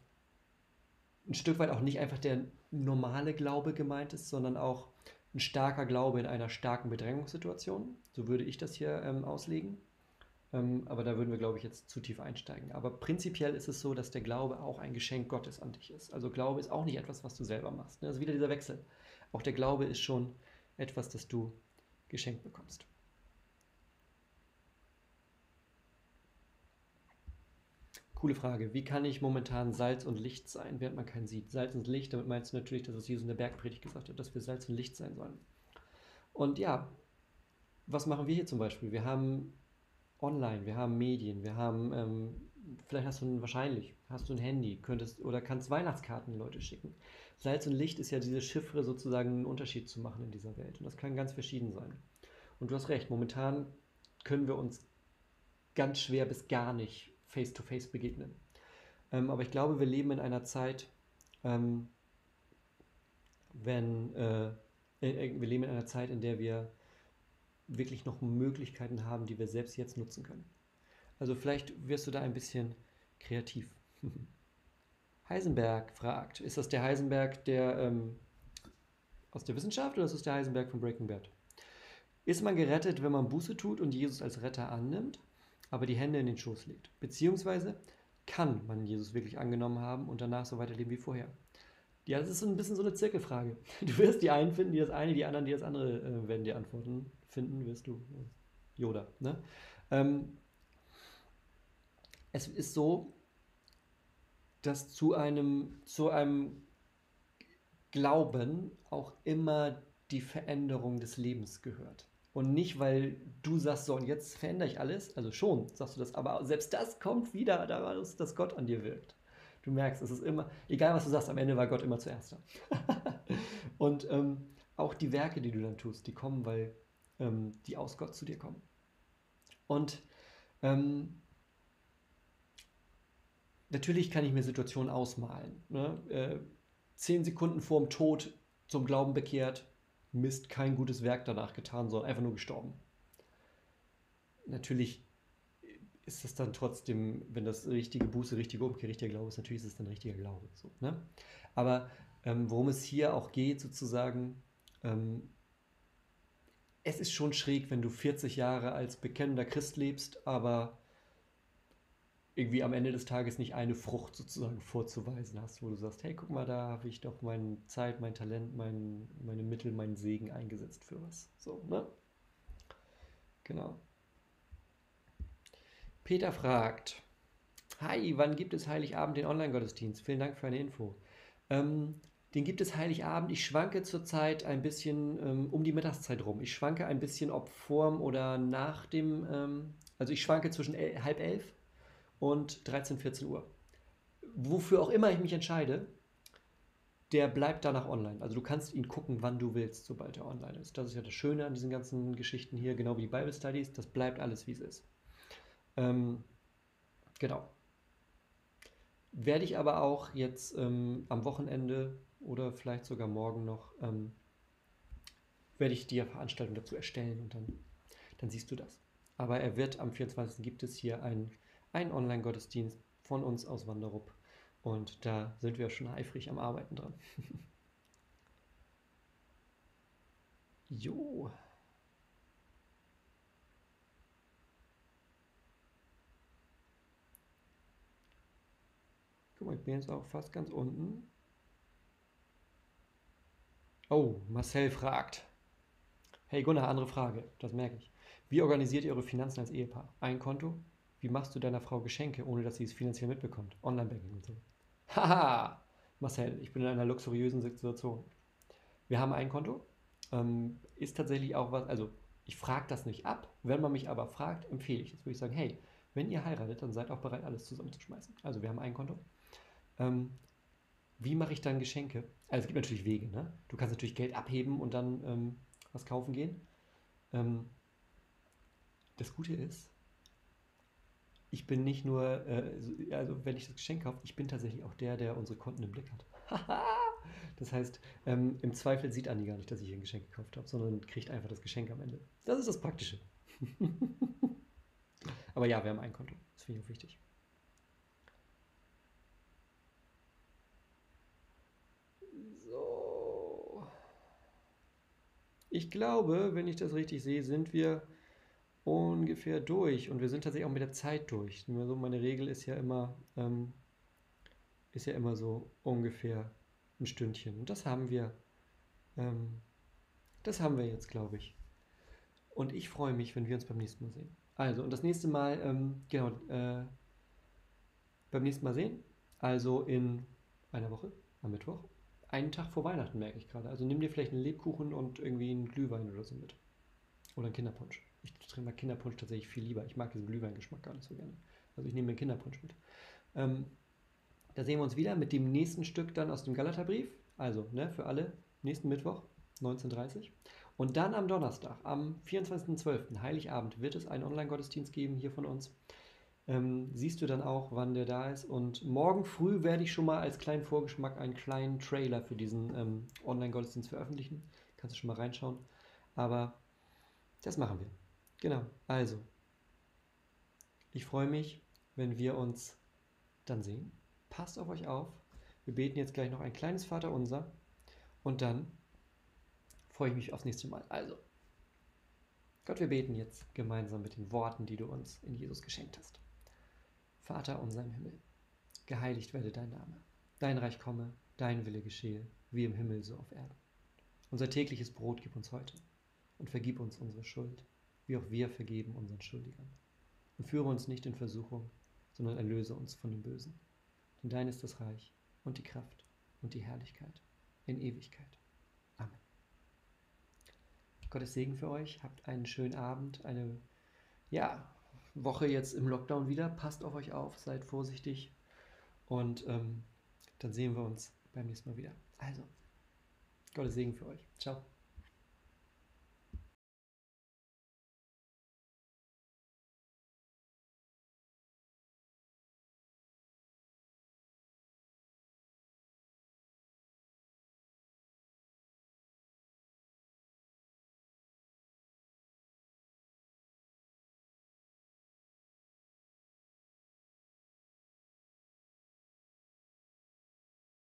Speaker 1: ein Stück weit auch nicht einfach der normale Glaube gemeint ist, sondern auch ein starker Glaube in einer starken Bedrängungssituation. So würde ich das hier ähm, auslegen. Ähm, aber da würden wir, glaube ich, jetzt zu tief einsteigen. Aber prinzipiell ist es so, dass der Glaube auch ein Geschenk Gottes an dich ist. Also Glaube ist auch nicht etwas, was du selber machst. Ne? Also wieder dieser Wechsel. Auch der Glaube ist schon etwas, das du geschenkt bekommst. Coole Frage. Wie kann ich momentan Salz und Licht sein, während man keinen sieht? Salz und Licht, damit meinst du natürlich, dass es Jesus in der Bergpredigt gesagt hat, dass wir Salz und Licht sein sollen. Und ja, was machen wir hier zum Beispiel? Wir haben online, wir haben Medien, wir haben, ähm, vielleicht hast du ein, wahrscheinlich, hast du ein Handy, könntest oder kannst Weihnachtskarten Leute schicken. Salz und Licht ist ja diese Chiffre sozusagen einen Unterschied zu machen in dieser Welt. Und das kann ganz verschieden sein. Und du hast recht, momentan können wir uns ganz schwer bis gar nicht face-to-face -face begegnen. Ähm, aber ich glaube, wir leben in einer Zeit, ähm, wenn äh, äh, wir leben in einer Zeit, in der wir wirklich noch Möglichkeiten haben, die wir selbst jetzt nutzen können. Also vielleicht wirst du da ein bisschen kreativ. (laughs) Heisenberg fragt, ist das der Heisenberg, der ähm, aus der Wissenschaft oder ist es der Heisenberg von Breaking Bad? Ist man gerettet, wenn man Buße tut und Jesus als Retter annimmt, aber die Hände in den Schoß legt? Beziehungsweise kann man Jesus wirklich angenommen haben und danach so weiterleben wie vorher? Ja, das ist so ein bisschen so eine Zirkelfrage. (laughs) Du wirst die einen finden, die das eine, die anderen, die das andere äh, werden dir Antworten finden, wirst du. Yoda. Ne? Ähm, es ist so, dass zu einem, zu einem Glauben auch immer die Veränderung des Lebens gehört. Und nicht, weil du sagst, so, und jetzt verändere ich alles. Also schon, sagst du das, aber selbst das kommt wieder daraus, dass Gott an dir wirkt. Du merkst, es ist immer, egal was du sagst, am Ende war Gott immer zuerst da. (laughs) und ähm, auch die Werke, die du dann tust, die kommen, weil ähm, die aus Gott zu dir kommen. Und ähm, natürlich kann ich mir Situationen ausmalen. Ne? Äh, zehn Sekunden vorm Tod zum Glauben bekehrt, Mist, kein gutes Werk danach getan, sondern einfach nur gestorben. Natürlich ist das dann trotzdem, wenn das richtige Buße, richtige Umkehr, richtiger Glaube ist, natürlich ist es dann richtiger Glaube. So, ne? Aber ähm, worum es hier auch geht, sozusagen, ähm, es ist schon schräg, wenn du 40 Jahre als bekennender Christ lebst, aber irgendwie am Ende des Tages nicht eine Frucht sozusagen vorzuweisen hast, wo du sagst, hey, guck mal, da habe ich doch meine Zeit, mein Talent, mein, meine Mittel, meinen Segen eingesetzt für was. So, ne? Genau. Peter fragt, Hi, wann gibt es Heiligabend den Online-Gottesdienst? Vielen Dank für eine Info. Ähm, den gibt es Heiligabend. Ich schwanke zurzeit ein bisschen ähm, um die Mittagszeit rum. Ich schwanke ein bisschen, ob vorm oder nach dem, ähm, also ich schwanke zwischen el halb elf und 13, 14 Uhr. Wofür auch immer ich mich entscheide, der bleibt danach online. Also du kannst ihn gucken, wann du willst, sobald er online ist. Das ist ja das Schöne an diesen ganzen Geschichten hier, genau wie die Bible Studies. Das bleibt alles, wie es ist. Ähm, genau. Werde ich aber auch jetzt ähm, am Wochenende oder vielleicht sogar morgen noch, ähm, werde ich die Veranstaltung dazu erstellen und dann, dann siehst du das. Aber er wird am 24. gibt es hier einen einen Online-Gottesdienst von uns aus Wanderup. Und da sind wir schon eifrig am Arbeiten dran. (laughs) jo. Guck mal, ich bin jetzt auch fast ganz unten. Oh, Marcel fragt. Hey Gunnar, andere Frage, das merke ich. Wie organisiert ihr eure Finanzen als Ehepaar? Ein Konto, wie machst du deiner Frau Geschenke, ohne dass sie es finanziell mitbekommt? Online-Banking und so. Haha! Marcel, ich bin in einer luxuriösen Situation. Wir haben ein Konto. Ähm, ist tatsächlich auch was, also ich frage das nicht ab. Wenn man mich aber fragt, empfehle ich das. Würde ich sagen, hey, wenn ihr heiratet, dann seid auch bereit, alles zusammenzuschmeißen. Also wir haben ein Konto. Ähm, wie mache ich dann Geschenke? Also es gibt natürlich Wege. Ne? Du kannst natürlich Geld abheben und dann ähm, was kaufen gehen. Ähm, das Gute ist, ich bin nicht nur, äh, also wenn ich das Geschenk kaufe, ich bin tatsächlich auch der, der unsere Konten im Blick hat. (laughs) das heißt, ähm, im Zweifel sieht Andi gar nicht, dass ich ein Geschenk gekauft habe, sondern kriegt einfach das Geschenk am Ende. Das ist das Praktische. (laughs) Aber ja, wir haben ein Konto. Das finde ich auch wichtig. So. Ich glaube, wenn ich das richtig sehe, sind wir ungefähr durch. Und wir sind tatsächlich auch mit der Zeit durch. Nur meine Regel ist ja immer, ähm, ist ja immer so ungefähr ein Stündchen. Und das haben wir, ähm, das haben wir jetzt, glaube ich. Und ich freue mich, wenn wir uns beim nächsten Mal sehen. Also, und das nächste Mal, ähm, genau, äh, beim nächsten Mal sehen. Also in einer Woche, am Mittwoch. Einen Tag vor Weihnachten, merke ich gerade. Also nimm dir vielleicht einen Lebkuchen und irgendwie einen Glühwein oder so mit. Oder einen Kinderpunsch. Ich trinke mal Kinderpunsch tatsächlich viel lieber. Ich mag diesen Glühweingeschmack gar nicht so gerne. Also ich nehme mir Kinderpunsch mit. Ähm, da sehen wir uns wieder mit dem nächsten Stück dann aus dem Galaterbrief. Also ne, für alle, nächsten Mittwoch, 19.30 Und dann am Donnerstag, am 24.12., Heiligabend, wird es einen Online-Gottesdienst geben hier von uns. Ähm, siehst du dann auch, wann der da ist. Und morgen früh werde ich schon mal als kleinen Vorgeschmack einen kleinen Trailer für diesen ähm, Online-Gottesdienst veröffentlichen. Kannst du schon mal reinschauen. Aber das machen wir. Genau, also, ich freue mich, wenn wir uns dann sehen. Passt auf euch auf. Wir beten jetzt gleich noch ein kleines Vaterunser und dann freue ich mich aufs nächste Mal. Also, Gott, wir beten jetzt gemeinsam mit den Worten, die du uns in Jesus geschenkt hast. Vater unser im Himmel, geheiligt werde dein Name. Dein Reich komme, dein Wille geschehe, wie im Himmel so auf Erden. Unser tägliches Brot gib uns heute und vergib uns unsere Schuld, wie auch wir vergeben unseren Schuldigern. Und führe uns nicht in Versuchung, sondern erlöse uns von dem Bösen. Denn dein ist das Reich und die Kraft und die Herrlichkeit in Ewigkeit. Amen. Gottes Segen für euch. Habt einen schönen Abend, eine ja, Woche jetzt im Lockdown wieder. Passt auf euch auf, seid vorsichtig und ähm, dann sehen wir uns beim nächsten Mal wieder. Also, Gottes Segen für euch. Ciao.